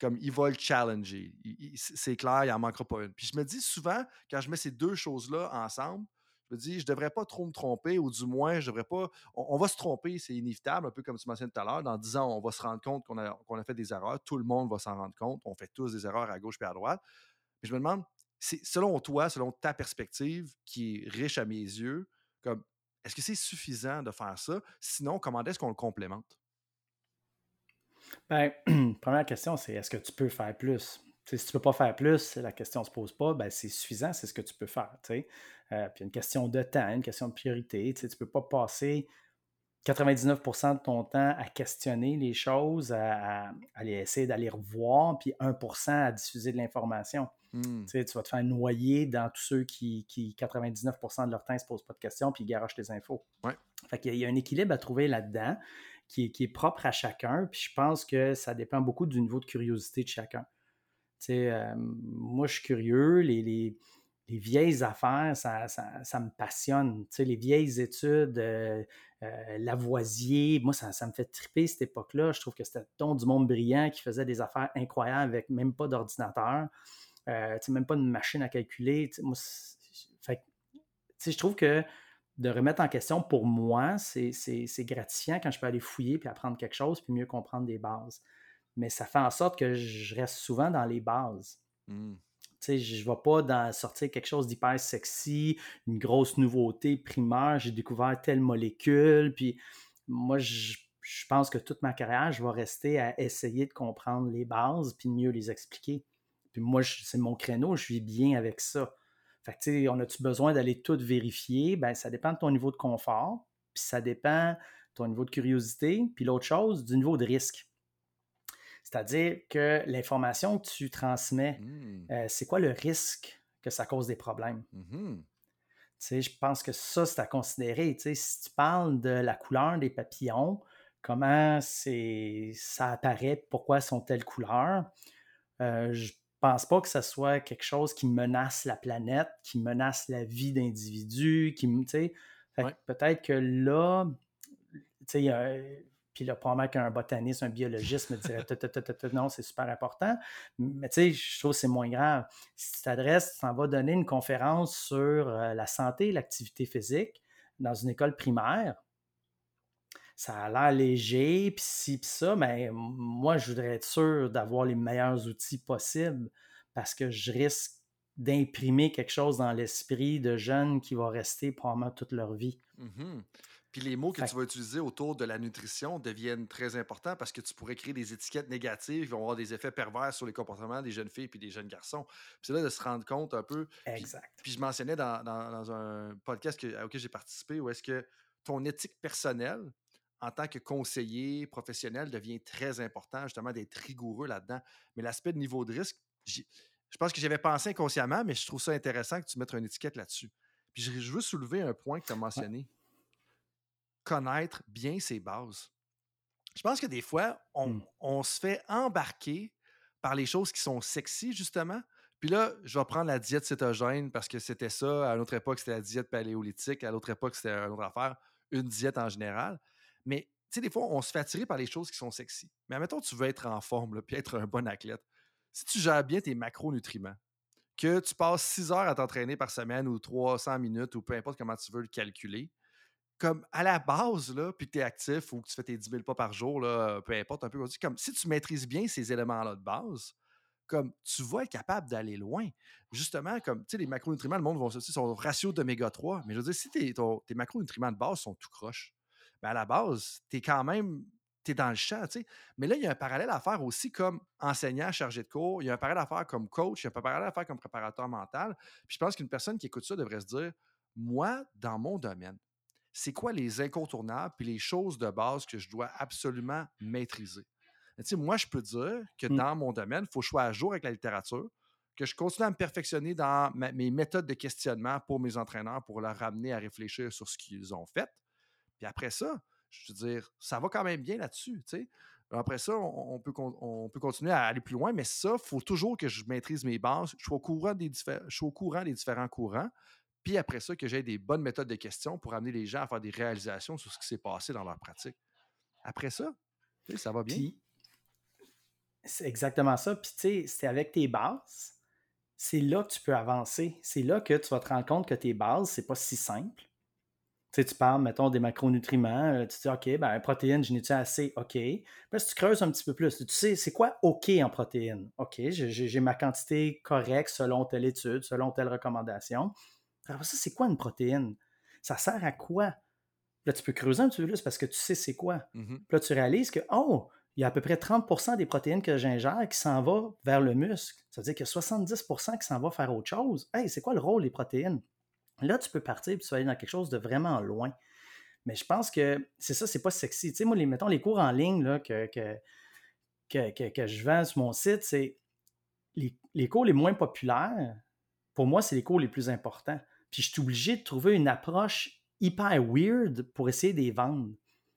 comme il va le challenger. C'est clair, il n'en manquera pas une. Puis je me dis souvent, quand je mets ces deux choses-là ensemble, je me dis, je ne devrais pas trop me tromper, ou du moins, je devrais pas. On, va se tromper, c'est inévitable, un peu comme tu mentionnais tout à l'heure. Dans 10 ans, on va se rendre compte qu'on a, a, fait des erreurs. Tout le monde va s'en rendre compte. On fait tous des erreurs à gauche et à droite. Mais je me demande, selon toi, selon ta perspective, qui est riche à mes yeux, comme est-ce que c'est suffisant de faire ça? Sinon, comment est-ce qu'on le complémente? Bien, première question, c'est est-ce que tu peux faire plus? si tu ne peux pas faire plus, la question ne se pose pas, ben, c'est suffisant, c'est ce que tu peux faire. Euh, puis une question de temps, une question de priorité. Tu ne peux pas passer 99% de ton temps à questionner les choses, à, essayer d'aller revoir, puis 1% à diffuser de l'information. Mmh. Tu vas te faire noyer dans tous ceux qui, 99% de leur temps ne se posent pas de questions, puis ils garochent tes infos. Ouais. Fait qu'il y a un équilibre à trouver là-dedans qui est, propre à chacun. Puis je pense que ça dépend beaucoup du niveau de curiosité de chacun. Euh, moi, je suis curieux. Les, vieilles affaires, ça, me passionne. les vieilles études, euh, euh, Lavoisier, moi, ça, me fait triper cette époque-là. Je trouve que c'était ton du monde brillant qui faisait des affaires incroyables avec même pas d'ordinateur, même pas de machine à calculer. Moi, je trouve que de remettre en question, pour moi, c'est gratifiant quand je peux aller fouiller puis apprendre quelque chose puis mieux comprendre des bases. Mais ça fait en sorte que je reste souvent dans les bases. Mmh. Je ne vais pas dans, sortir quelque chose d'hyper sexy, une grosse nouveauté primaire, j'ai découvert telle molécule, puis moi, je, pense que toute ma carrière, je vais rester à essayer de comprendre les bases puis mieux les expliquer. Puis moi, c'est mon créneau, je vis bien avec ça. Fait que, on a-tu besoin d'aller tout vérifier? Ben, ça dépend de ton niveau de confort, puis ça dépend de ton niveau de curiosité, puis l'autre chose, du niveau de risque. C'est-à-dire que l'information que tu transmets, mmh. euh, c'est quoi le risque que ça cause des problèmes? Mmh je pense que ça, c'est à considérer. si tu parles de la couleur des papillons, comment ça apparaît, pourquoi sont telles couleurs, euh, pense pas que ce soit quelque chose qui menace la planète, qui menace la vie d'individus, qui, tu sais, peut-être que là, tu sais, puis là, probablement qu'un botaniste, un biologiste me dirait non, c'est super important. Mais tu sais, je trouve que c'est moins grave. Si tu t'adresses, tu vas donner une conférence sur euh, la santé et l'activité physique dans une école primaire. Ça a l'air léger, puis ci, puis ça, mais moi, je voudrais être sûr d'avoir les meilleurs outils possibles parce que je risque d'imprimer quelque chose dans l'esprit de jeunes qui vont rester probablement toute leur vie. Mmh puis les mots que tu vas utiliser autour de la nutrition deviennent très importants parce que tu pourrais créer des étiquettes négatives qui vont avoir des effets pervers sur les comportements des jeunes filles et des jeunes garçons. Puis c'est là de se rendre compte un peu. Exact. Puis, je mentionnais dans, un podcast auquel j'ai participé où est-ce que ton éthique personnelle en tant que conseiller professionnel devient très important, justement, d'être rigoureux là-dedans. Mais l'aspect de niveau de risque, je pense que j'avais pensé inconsciemment, mais je trouve ça intéressant que tu mettes une étiquette là-dessus. Puis je, veux soulever un point que tu as mentionné connaître bien ses bases. Je pense que des fois, mmh. on, se fait embarquer par les choses qui sont sexy, justement. Puis là, je vais prendre la diète cétogène parce que c'était ça. À une autre époque, c'était la diète paléolithique. À l'autre époque, c'était une autre affaire, une diète en général. Mais tu sais, des fois, on se fait attirer par les choses qui sont sexy. Mais admettons, tu veux être en forme, puis être un bon athlète. Si tu gères bien tes macronutriments, que tu passes 6 heures à t'entraîner par semaine ou 300 minutes ou peu importe comment tu veux le calculer, comme à la base, là, puis que tu es actif ou que tu fais tes 10 000 pas par jour, là, peu importe, un peu comme si tu maîtrises bien ces éléments-là de base, comme tu vas être capable d'aller loin. Justement, comme tu sais, les macronutriments, le monde va aussi son ratio d'oméga 3. Mais je veux dire, si tes, tes macronutriments de base sont tout croches, ben à la base, tu es quand même tu es dans le champ, tu sais. Mais là, il y a un parallèle à faire aussi comme enseignant chargé de cours. Il y a un parallèle à faire comme coach. Il y a un parallèle à faire comme préparateur mental. Puis je pense qu'une personne qui écoute ça devrait se dire Moi, dans mon domaine, c'est quoi les incontournables puis les choses de base que je dois absolument maîtriser? moi, je peux dire que mmh. dans mon domaine, il faut que je sois à jour avec la littérature, que je continue à me perfectionner dans mes méthodes de questionnement pour mes entraîneurs, pour leur ramener à réfléchir sur ce qu'ils ont fait. Puis après ça, je veux dire, ça va quand même bien là-dessus. Après ça, on, peut, on peut continuer à aller plus loin, mais ça, il faut toujours que je maîtrise mes bases, je suis au courant des, je suis au courant des différents courants, puis après ça, que j'ai des bonnes méthodes de questions pour amener les gens à faire des réalisations sur ce qui s'est passé dans leur pratique. Après ça, ça va bien. c'est exactement ça. Puis tu sais, c'est avec tes bases, c'est là que tu peux avancer. C'est là que tu vas te rendre compte que tes bases, c'est pas si simple. Tu sais, tu parles, mettons, des macronutriments, euh, tu dis, OK, ben, protéines, je n'ai-tu assez? OK. Puis si tu creuses un petit peu plus, tu sais, c'est quoi OK en protéines? OK, j'ai ma quantité correcte selon telle étude, selon telle recommandation. Alors ça, c'est quoi une protéine? Ça sert à quoi? Là, tu peux creuser un petit peu plus parce que tu sais c'est quoi. Mmh là, tu réalises que, oh, il y a à peu près 30% des protéines que j'ingère qui s'en vont vers le muscle. Ça veut dire qu'il y a 70% qui s'en va faire autre chose. Hey, c'est quoi le rôle des protéines? Là, tu peux partir et tu vas aller dans quelque chose de vraiment loin. Mais je pense que c'est ça, c'est pas sexy. Tu sais, moi, les, mettons les cours en ligne là, que, que, que, je vends sur mon site, c'est les, les cours les moins populaires, pour moi, c'est les cours les plus importants. Puis je suis obligé de trouver une approche hyper weird pour essayer de les vendre.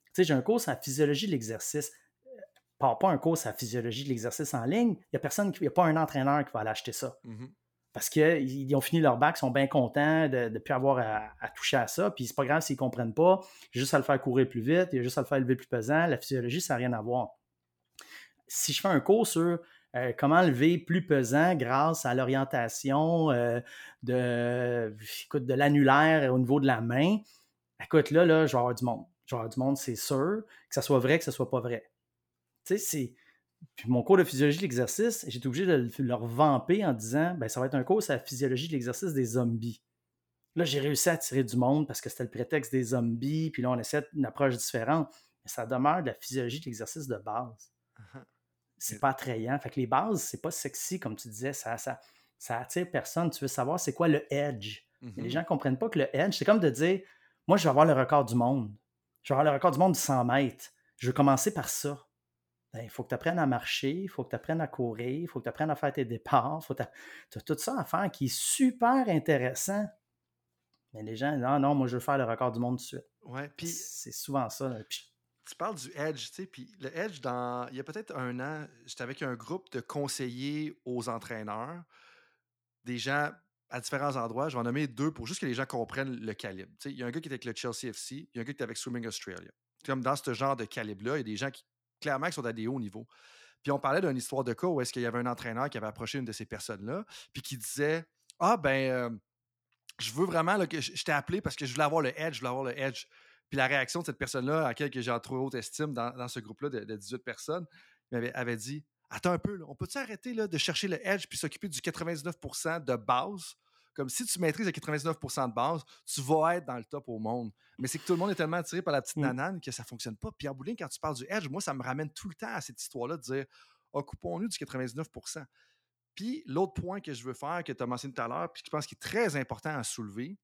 Tu sais, j'ai un cours sur la physiologie de l'exercice. Pas, pas un cours sur la physiologie de l'exercice en ligne. Il n'y a personne, a pas un entraîneur qui va aller acheter ça. Mmh Parce qu'ils ont fini leur bac, sont bien contents de ne plus avoir à, toucher à ça. Puis c'est pas grave s'ils ne comprennent pas. Juste à le faire courir plus vite, il y a juste à le faire lever plus pesant. La physiologie, ça n'a rien à voir. Si je fais un cours sur euh, comment lever plus pesant grâce à l'orientation euh, de, de l'annulaire au niveau de la main. Écoute, là, là, je vais avoir du monde. Je vais avoir du monde, c'est sûr, que ça soit vrai, que ça soit pas vrai. Tu sais, c'est. Puis mon cours de physiologie de l'exercice, été obligé de leur vamper en disant ben, ça va être un cours sur la physiologie de l'exercice des zombies. Là, j'ai réussi à attirer du monde parce que c'était le prétexte des zombies, puis là, on essaie une approche différente. Mais ça demeure de la physiologie de l'exercice de base. Uh-huh c'est pas attrayant. Fait que les bases, c'est pas sexy, comme tu disais, ça, ça, ça attire personne. Tu veux savoir c'est quoi le edge. Les mmh gens ne comprennent pas que le edge, c'est comme de dire Moi, je vais avoir le record du monde. Je vais avoir le record du monde du 100 mètres. Je veux commencer par ça. Ben, il faut que tu apprennes à marcher, il faut que tu apprennes à courir, il faut que tu apprennes à faire tes départs. Tu as tout ça à faire qui est super intéressant. Mais les gens, non, non, moi, je veux faire le record du monde tout de suite. Ouais, puis. C'est souvent ça. tu parles du edge, tu sais, puis le edge, dans, il y a peut-être un an, j'étais avec un groupe de conseillers aux entraîneurs, des gens à différents endroits. Je vais en nommer deux pour juste que les gens comprennent le calibre. Tu sais, il y a un gars qui est avec le Chelsea FC, il y a un gars qui est avec Swimming Australia. Comme dans ce genre de calibre-là, il y a des gens qui, clairement, qui sont à des hauts niveaux. Puis on parlait d'une histoire de cas où est-ce qu'il y avait un entraîneur qui avait approché une de ces personnes-là, puis qui disait Ah, ben, euh, je veux vraiment que je, t'ai appelé parce que je voulais avoir le edge, je voulais avoir le edge. Puis la réaction de cette personne-là, à laquelle j'ai trop haute estime dans, ce groupe-là de, 18 personnes, avait, avait dit Attends un peu, on peut-tu arrêter là, de chercher le edge puis s'occuper du 99% de base comme si tu maîtrises le 99% de base, tu vas être dans le top au monde. Mais c'est que tout le monde est tellement attiré par la petite mmh. nanane que ça ne fonctionne pas. Pierre Boulin, quand tu parles du edge, moi, ça me ramène tout le temps à cette histoire-là de dire occupons-nous du 99%. Puis l'autre point que je veux faire, que tu as mentionné tout à l'heure, puis que je pense qu'il est très important à soulever,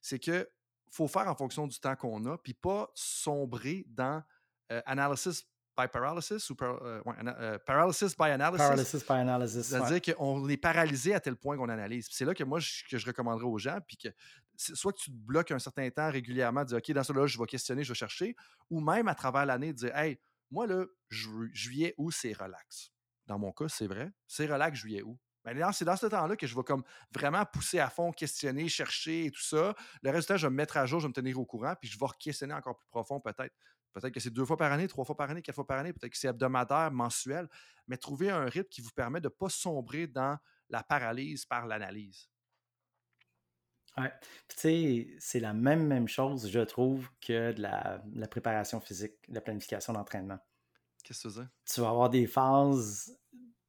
c'est que faut faire en fonction du temps qu'on a, puis pas sombrer dans euh, analysis by paralysis ou euh, euh, paralysis by analysis. Paralysis by analysis. C'est-à-dire qu'on est paralysé à tel point qu'on analyse. C'est là que moi, je, que je recommanderais aux gens, puis que soit que tu te bloques un certain temps régulièrement, dire OK, dans ce là je vais questionner, je vais chercher, ou même à travers l'année, dire Hey, moi, là, juillet, août, c'est relax. Dans mon cas, c'est vrai. C'est relax, juillet, août. Ben, c'est dans ce temps-là que je vais comme vraiment pousser à fond, questionner, chercher et tout ça. Le résultat, je vais me mettre à jour, je vais me tenir au courant, puis je vais questionner encore plus profond peut-être. Peut-être que c'est deux fois par année, trois fois par année, quatre fois par année, peut-être que c'est hebdomadaire, mensuel, mais trouver un rythme qui vous permet de ne pas sombrer dans la paralyse par l'analyse. Ouais. Tu sais, c'est la même, même chose, je trouve, que de la, la préparation physique, la planification d'entraînement. Qu'est-ce que tu veux Tu vas avoir des phases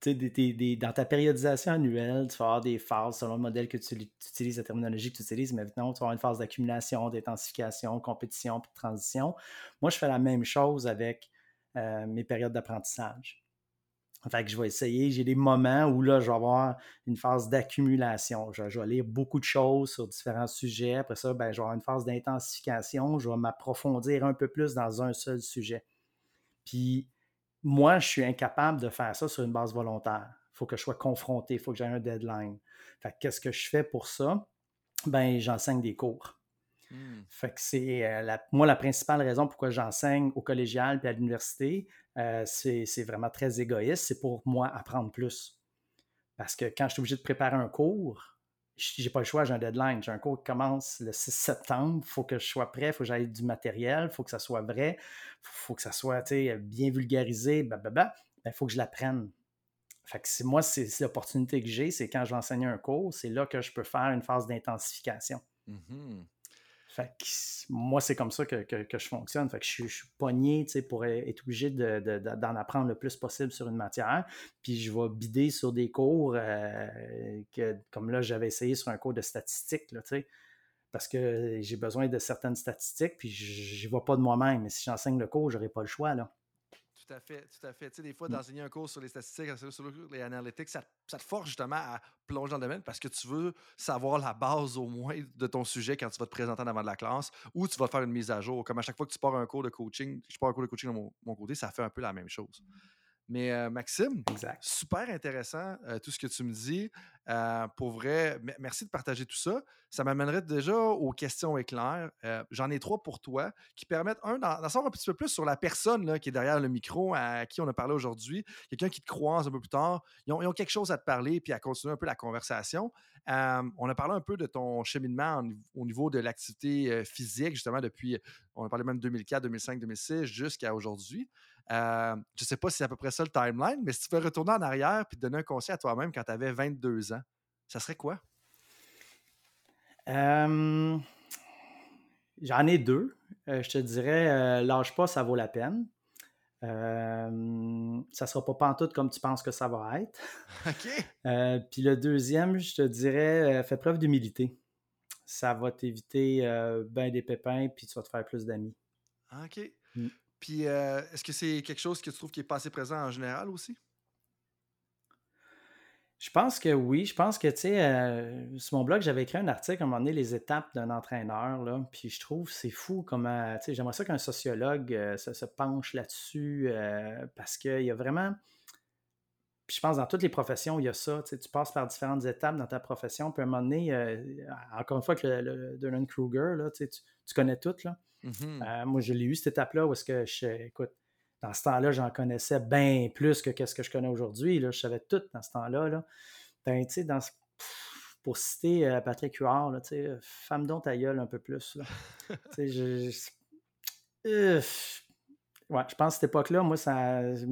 dans ta périodisation annuelle, tu vas avoir des phases selon le modèle que tu, utilises, la terminologie que tu utilises. Maintenant, tu vas avoir une phase d'accumulation, d'intensification, compétition, puis de transition. Moi, je fais la même chose avec euh, mes périodes d'apprentissage. Fait que je vais essayer, j'ai des moments où là, je vais avoir une phase d'accumulation. Je, vais lire beaucoup de choses sur différents sujets. Après ça, ben, je vais avoir une phase d'intensification. Je vais m'approfondir un peu plus dans un seul sujet. Puis, moi, je suis incapable de faire ça sur une base volontaire. Il faut que je sois confronté, il faut que j'ai un deadline. Fait qu'est-ce que je fais pour ça? Ben, j'enseigne des cours. Mmh. Fait que c'est euh, moi la principale raison pourquoi j'enseigne au collégial et à l'université, euh, c'est vraiment très égoïste. C'est pour moi apprendre plus. Parce que quand je suis obligé de préparer un cours, j'ai pas le choix, j'ai un deadline. J'ai un cours qui commence le 6 septembre. Il faut que je sois prêt, il faut que j'aille du matériel, il faut que ça soit vrai, il faut que ça soit bien vulgarisé, Il ben, faut que je l'apprenne. Fait que moi, c'est l'opportunité que j'ai, c'est quand je vais enseigner un cours, c'est là que je peux faire une phase d'intensification. Mmh moi, c'est comme ça que, je fonctionne. Je, suis pogné pour être obligé d'en apprendre le plus possible sur une matière. Puis je vais bider sur des cours euh, que, comme là, j'avais essayé sur un cours de statistiques, là, parce que j'ai besoin de certaines statistiques, puis je ne vais pas de moi-même. Mais si j'enseigne le cours, je n'aurai pas le choix. Tout à fait, tout à fait. Tu sais, des fois, mmh. d'enseigner un cours sur les statistiques, sur les analytics, ça, te force justement à plonger dans le domaine parce que tu veux savoir la base au moins de ton sujet quand tu vas te présenter en avant de la classe ou tu vas faire une mise à jour. Comme à chaque fois que tu pars un cours de coaching, je pars un cours de coaching de mon, mon côté, ça fait un peu la même chose. Mais euh, Maxime, super intéressant euh, tout ce que tu me dis. Euh, pour vrai, merci de partager tout ça. Ça m'amènerait déjà aux questions éclairs. J'en ai trois pour toi qui permettent, un, d'en savoir un petit peu plus sur la personne là, qui est derrière le micro à qui on a parlé aujourd'hui. Quelqu'un qui te croise un peu plus tard. Ils ont, quelque chose à te parler puis à continuer un peu la conversation. on a parlé un peu de ton cheminement au niveau de l'activité physique, justement, depuis, on a parlé même 2004, 2005, 2006 jusqu'à aujourd'hui. Euh, je ne sais pas si c'est à peu près ça le timeline, mais si tu veux retourner en arrière et te donner un conseil à toi-même quand tu avais 22 ans, ça serait quoi? J'en ai deux. Euh, je te dirais, euh, lâche pas, ça vaut la peine. Euh, ça ne sera pas pantoute comme tu penses que ça va être. OK. Puis le deuxième, je te dirais, fais preuve d'humilité. Ça va t'éviter bien des pépins, puis tu vas te faire plus d'amis. OK. Mm. Puis, euh, est-ce que c'est quelque chose que tu trouves qui est pas assez présent en général aussi? Je pense que oui. Je pense que, tu sais, euh, sur mon blog, j'avais écrit un article à un moment donné, les étapes d'un entraîneur, là. Puis je trouve c'est fou comment, tu sais, j'aimerais ça qu'un sociologue euh, se, penche là-dessus parce qu'il y a vraiment puis je pense dans toutes les professions, il y a ça. Tu, passes par différentes étapes dans ta profession. Puis à un moment donné, encore une fois, que le, le Kruger, tu, connais tout. Là. Mm-hmm. Euh, moi, je l'ai eu cette étape-là où est-ce que je. Écoute, dans ce temps-là, j'en connaissais bien plus que ce que je connais aujourd'hui. Je savais tout dans ce temps-là. Là. Ben, dans pour citer euh, Patrick Huard, là, femme dont ta gueule un peu plus. je, ouais, je pense que cette époque-là, moi, ça. Je,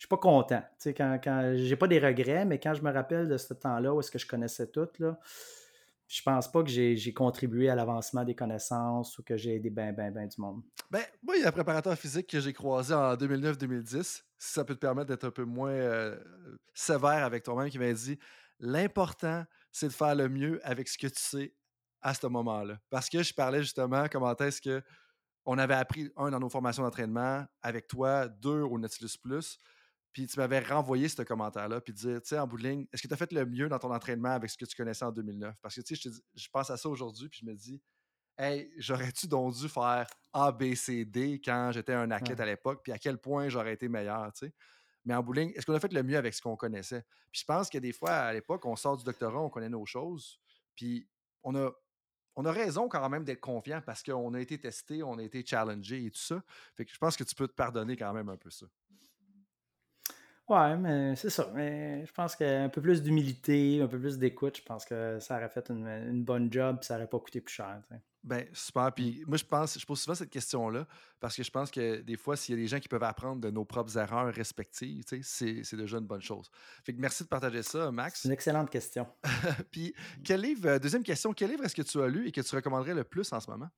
je suis pas content. Tu quand, quand j'ai pas des regrets, mais quand je me rappelle de ce temps-là où est-ce que je connaissais tout, là, je pense pas que j'ai contribué à l'avancement des connaissances ou que j'ai aidé bien, bien, bien du monde. Ben, moi, il y a un préparateur physique que j'ai croisé en 2009-2010, si ça peut te permettre d'être un peu moins euh, sévère avec toi-même, qui m'a dit l'important, c'est de faire le mieux avec ce que tu sais à ce moment-là. Parce que je parlais justement comment est-ce que on avait appris, un, dans nos formations d'entraînement, avec toi, deux, au Nautilus Plus, puis tu m'avais renvoyé ce commentaire-là, puis dire, tu sais, en bout de ligne, est-ce que tu as fait le mieux dans ton entraînement avec ce que tu connaissais en 2009? Parce que, tu sais, je, pense à ça aujourd'hui, puis je me dis, hey, j'aurais-tu donc dû faire A, B, C, D quand j'étais un athlète à l'époque, puis à quel point j'aurais été meilleur, tu sais? Mais en bout de ligne, est-ce qu'on a fait le mieux avec ce qu'on connaissait? Puis je pense que des fois, à l'époque, on sort du doctorat, on connaît nos choses, puis on a, on a raison quand même d'être confiant parce qu'on a été testé, on a été challengé et tout ça. Fait que je pense que tu peux te pardonner quand même un peu ça. Ouais, mais c'est ça. Mais je pense qu'un peu plus d'humilité, un peu plus d'écoute, je pense que ça aurait fait une, bonne job et ça n'aurait pas coûté plus cher. Ben, super. Puis moi, je pense, je pose souvent cette question-là parce que je pense que des fois, s'il y a des gens qui peuvent apprendre de nos propres erreurs respectives, c'est, c'est déjà une bonne chose. Fait que merci de partager ça, Max. C'est une excellente question. puis, quel livre, deuxième question, quel livre est-ce que tu as lu et que tu recommanderais le plus en ce moment?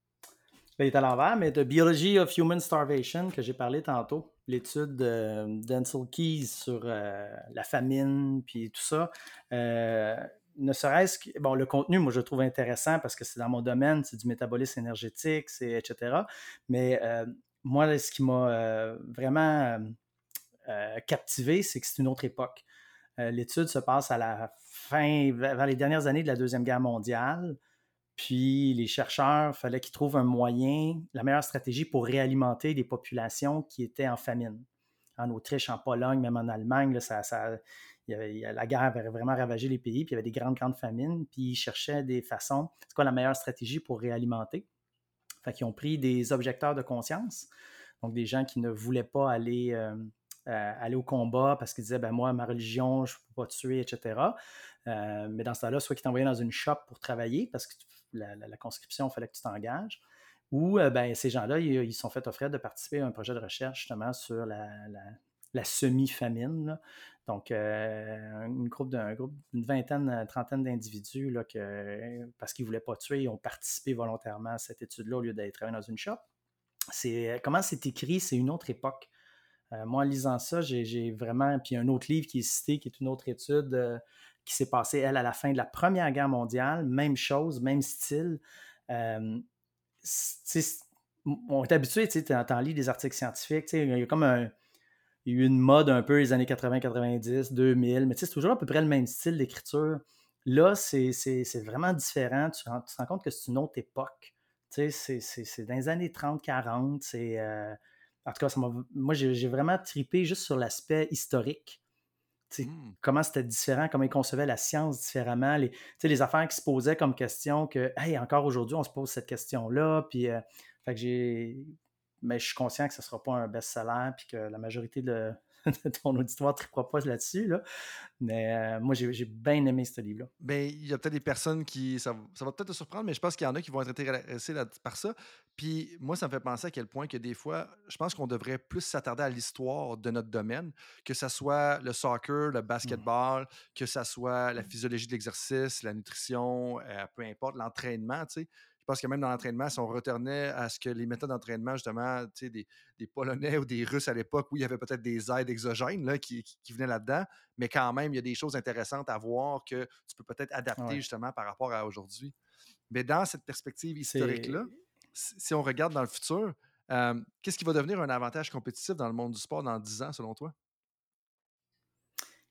Ben, est à l'envers, mais The Biology of Human Starvation, que j'ai parlé tantôt, l'étude de Denzel Keys sur euh, la famine, puis tout ça. Euh, ne serait-ce que, bon, le contenu, moi, je le trouve intéressant parce que c'est dans mon domaine, c'est du métabolisme énergétique, c'est etc. Mais euh, moi, ce qui m'a vraiment captivé, c'est que c'est une autre époque. L'étude se passe à la fin, vers les dernières années de la Deuxième Guerre mondiale. Puis les chercheurs, il fallait qu'ils trouvent un moyen, la meilleure stratégie pour réalimenter des populations qui étaient en famine. En Autriche, en Pologne, même en Allemagne, ça, la guerre avait vraiment ravagé les pays, puis il y avait des grandes, grandes famines, puis ils cherchaient des façons, c'est quoi la meilleure stratégie pour réalimenter? Fait qu'ils ont pris des objecteurs de conscience, donc des gens qui ne voulaient pas aller, euh, euh, aller au combat parce qu'ils disaient, ben moi, ma religion, je ne peux pas tuer, etc. Euh, mais dans ce temps-là, soit qu'ils t'envoyaient dans une shop pour travailler parce que la, conscription, il fallait que tu t'engages. Ou euh, ben, ces gens-là, ils, se sont fait offrir de participer à un projet de recherche justement sur la, semi-famine. Donc, une groupe d'une groupe, une vingtaine, trentaine d'individus, parce qu'ils ne voulaient pas tuer, ils ont participé volontairement à cette étude-là au lieu d'aller travailler dans une shop. C'est, comment c'est écrit, c'est une autre époque. Euh, moi, en lisant ça, j'ai, vraiment. Puis un autre livre qui est cité, qui est une autre étude qui s'est passée, elle, à la fin de la Première Guerre mondiale. Même chose, même style. Euh, on est habitué, tu en lis des articles scientifiques, il y a comme un, il y a eu une mode un peu les années 80, 90, 2000, mais c'est toujours à peu près le même style d'écriture. Là, c'est vraiment différent. Tu, te rends compte que c'est une autre époque. C'est dans les années 30, 40. Euh, en tout cas, moi, j'ai vraiment tripé juste sur l'aspect historique. Mmh. Comment c'était différent, comment ils concevaient la science différemment, les, les affaires qui se posaient comme question que, hey, encore aujourd'hui, on se pose cette question-là. Puis, euh, fait que j'ai. Mais je suis conscient que ce ne sera pas un best-seller, puis que la majorité de, ton auditoire ne pas là-dessus. Là. Mais euh, moi, j'ai bien aimé ce livre-là. Ben, il y a peut-être des personnes qui. Ça, va peut-être te surprendre, mais je pense qu'il y en a qui vont être intéressés par ça. Puis moi, ça me fait penser à quel point que des fois, je pense qu'on devrait plus s'attarder à l'histoire de notre domaine, que ce soit le soccer, le mmh. basketball, que ce soit la physiologie de l'exercice, la nutrition, euh, peu importe, l'entraînement, tu sais je pense que même dans l'entraînement, si on retournait à ce que les méthodes d'entraînement, justement, des, des Polonais ou des Russes à l'époque, où il y avait peut-être des aides exogènes là, qui, venaient là-dedans, mais quand même, il y a des choses intéressantes à voir que tu peux peut-être adapter justement par rapport à aujourd'hui. Mais dans cette perspective historique-là, si on regarde dans le futur, euh, qu'est-ce qui va devenir un avantage compétitif dans le monde du sport dans 10 ans, selon toi?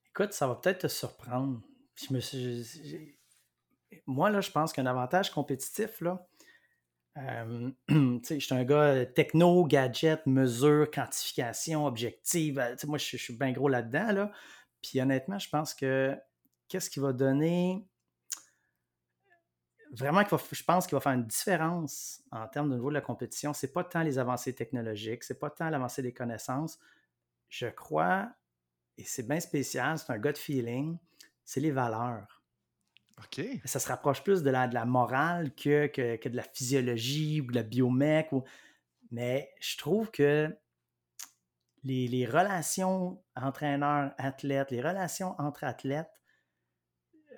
Écoute, ça va peut-être te surprendre. Je me suis, moi, là, je pense qu'un avantage compétitif, là, Euh, je suis un gars techno, gadget, mesure, quantification, objective. Euh, moi, je, suis bien gros là-dedans. Là. Puis honnêtement, je pense que qu'est-ce qui va donner. Vraiment, je pense qu'il va faire une différence en termes de niveau de la compétition. Ce n'est pas tant les avancées technologiques, ce n'est pas tant l'avancée des connaissances. Je crois, et c'est bien spécial, c'est un gut feeling, c'est les valeurs. Ça se rapproche plus de la, morale que, que, de la physiologie ou de la biomec. Mais je trouve que les, relations entraîneurs-athlètes, les relations entre athlètes,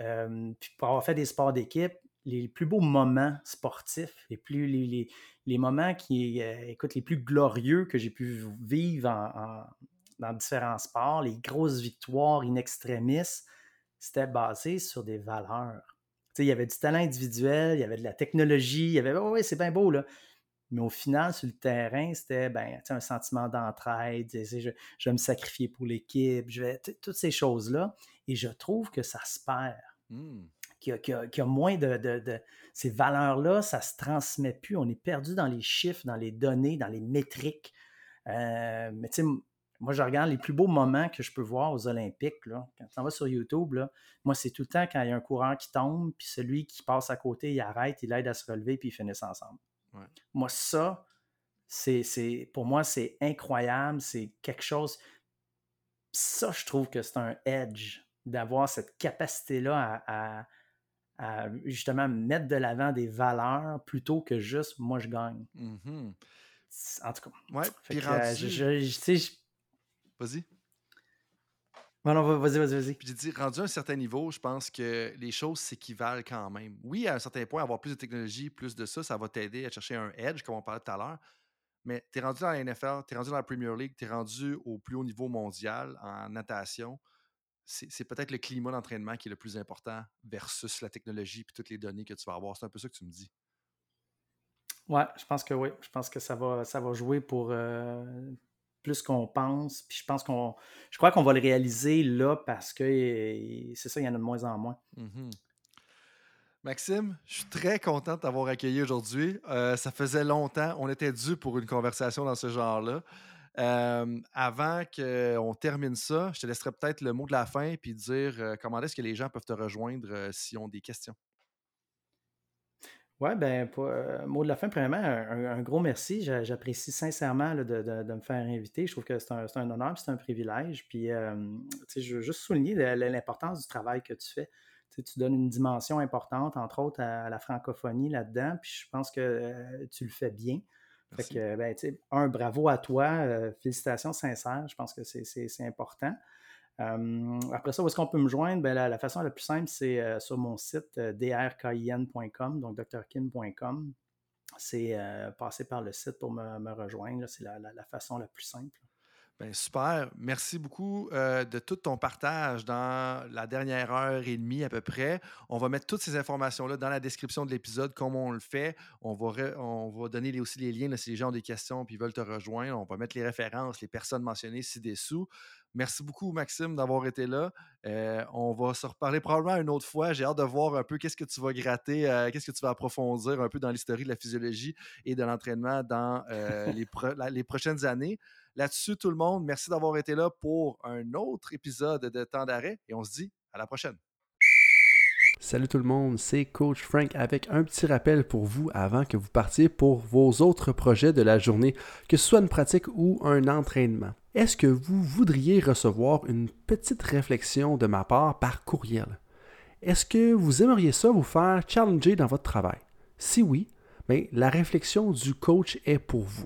euh, puis pour avoir fait des sports d'équipe, les plus beaux moments sportifs, les, plus, les, les, moments qui, euh, les plus glorieux que j'ai pu vivre dans différents sports, les grosses victoires in extremis, c'était basé sur des valeurs. il y avait du talent individuel, il y avait de la technologie, il y avait, oui, c'est bien beau, là. Mais au final, sur le terrain, c'était ben, un sentiment d'entraide, je, vais me sacrifier pour l'équipe, je vais, toutes ces choses-là. Et je trouve que ça se perd. Mmh. Qu'il y, a moins de, Ces valeurs-là, ça ne se transmet plus. On est perdu dans les chiffres, dans les données, dans les métriques. Euh, mais tu sais, moi, je regarde les plus beaux moments que je peux voir aux Olympiques. Là. Quand tu vas sur YouTube, là, moi, c'est tout le temps quand il y a un coureur qui tombe, puis celui qui passe à côté, il arrête, il aide à se relever, puis ils finissent ensemble. Moi, ça, c'est, pour moi, c'est incroyable. C'est quelque chose. Ça, je trouve que c'est un edge d'avoir cette capacité-là à, justement mettre de l'avant des valeurs plutôt que juste moi, je gagne. Mm-hmm. En tout cas. Ouais, puis euh, je, Vas-y. Non, vas-y, vas-y, vas-y. Puis j'ai dit, rendu à un certain niveau, je pense que les choses s'équivalent quand même. Oui, à un certain point, avoir plus de technologie, plus de ça, ça va t'aider à chercher un edge, comme on parlait tout à l'heure. Mais tu es rendu dans la NFL, tu es rendu dans la Premier League, tu es rendu au plus haut niveau mondial en natation. C'est peut-être le climat d'entraînement qui est le plus important versus la technologie et toutes les données que tu vas avoir. C'est un peu ça que tu me dis. Ouais, je pense que oui. Je pense que ça va, ça va jouer pour, euh, plus qu'on pense. Puis je pense qu'on. Je crois qu'on va le réaliser là parce que c'est ça, il y en a de moins en moins. Mmh Maxime, je suis très content de t'avoir accueilli aujourd'hui. Euh, ça faisait longtemps. On était dû pour une conversation dans ce genre-là. Euh, avant qu'on termine ça, je te laisserai peut-être le mot de la fin puis dire euh, comment est-ce que les gens peuvent te rejoindre s'ils ont des questions. Oui, ben, pour, euh, mot de la fin, premièrement, un, gros merci. J'apprécie sincèrement de, me faire inviter. Je trouve que c'est un, un, honneur, c'est un privilège. Puis, euh, je veux juste souligner l'importance du travail que tu fais. tu donnes une dimension importante, entre autres, à, la francophonie là-dedans. Puis, je pense que euh, tu le fais bien. Fait que, ben, un, bravo à toi. félicitations sincères. Je pense que c'est important après ça, où est-ce qu'on peut me joindre? Ben, la, façon la plus simple, c'est euh, sur mon site euh, drkin.com, donc drkin.com. C'est euh, passer par le site pour me, rejoindre. C'est la, façon la plus simple. Ben, super. Merci beaucoup de tout ton partage dans la dernière heure et demie à peu près. On va mettre toutes ces informations-là dans la description de l'épisode, comme on le fait. On va, on va donner aussi les liens si les gens ont des questions et veulent te rejoindre. On va mettre les références, les personnes mentionnées ci-dessous. Merci beaucoup, Maxime, d'avoir été là. Euh, on va se reparler probablement une autre fois. J'ai hâte de voir un peu qu'est-ce que tu vas gratter, euh, qu'est-ce que tu vas approfondir un peu dans l'histoire de la physiologie et de l'entraînement dans euh, les, les, prochaines années. Là-dessus, tout le monde, merci d'avoir été là pour un autre épisode de Temps d'arrêt et on se dit à la prochaine. Salut tout le monde, c'est Coach Frank avec un petit rappel pour vous avant que vous partiez pour vos autres projets de la journée, que ce soit une pratique ou un entraînement. Est-ce que vous voudriez recevoir une petite réflexion de ma part par courriel? Est-ce que vous aimeriez ça vous faire challenger dans votre travail? Si oui, bien, la réflexion du coach est pour vous.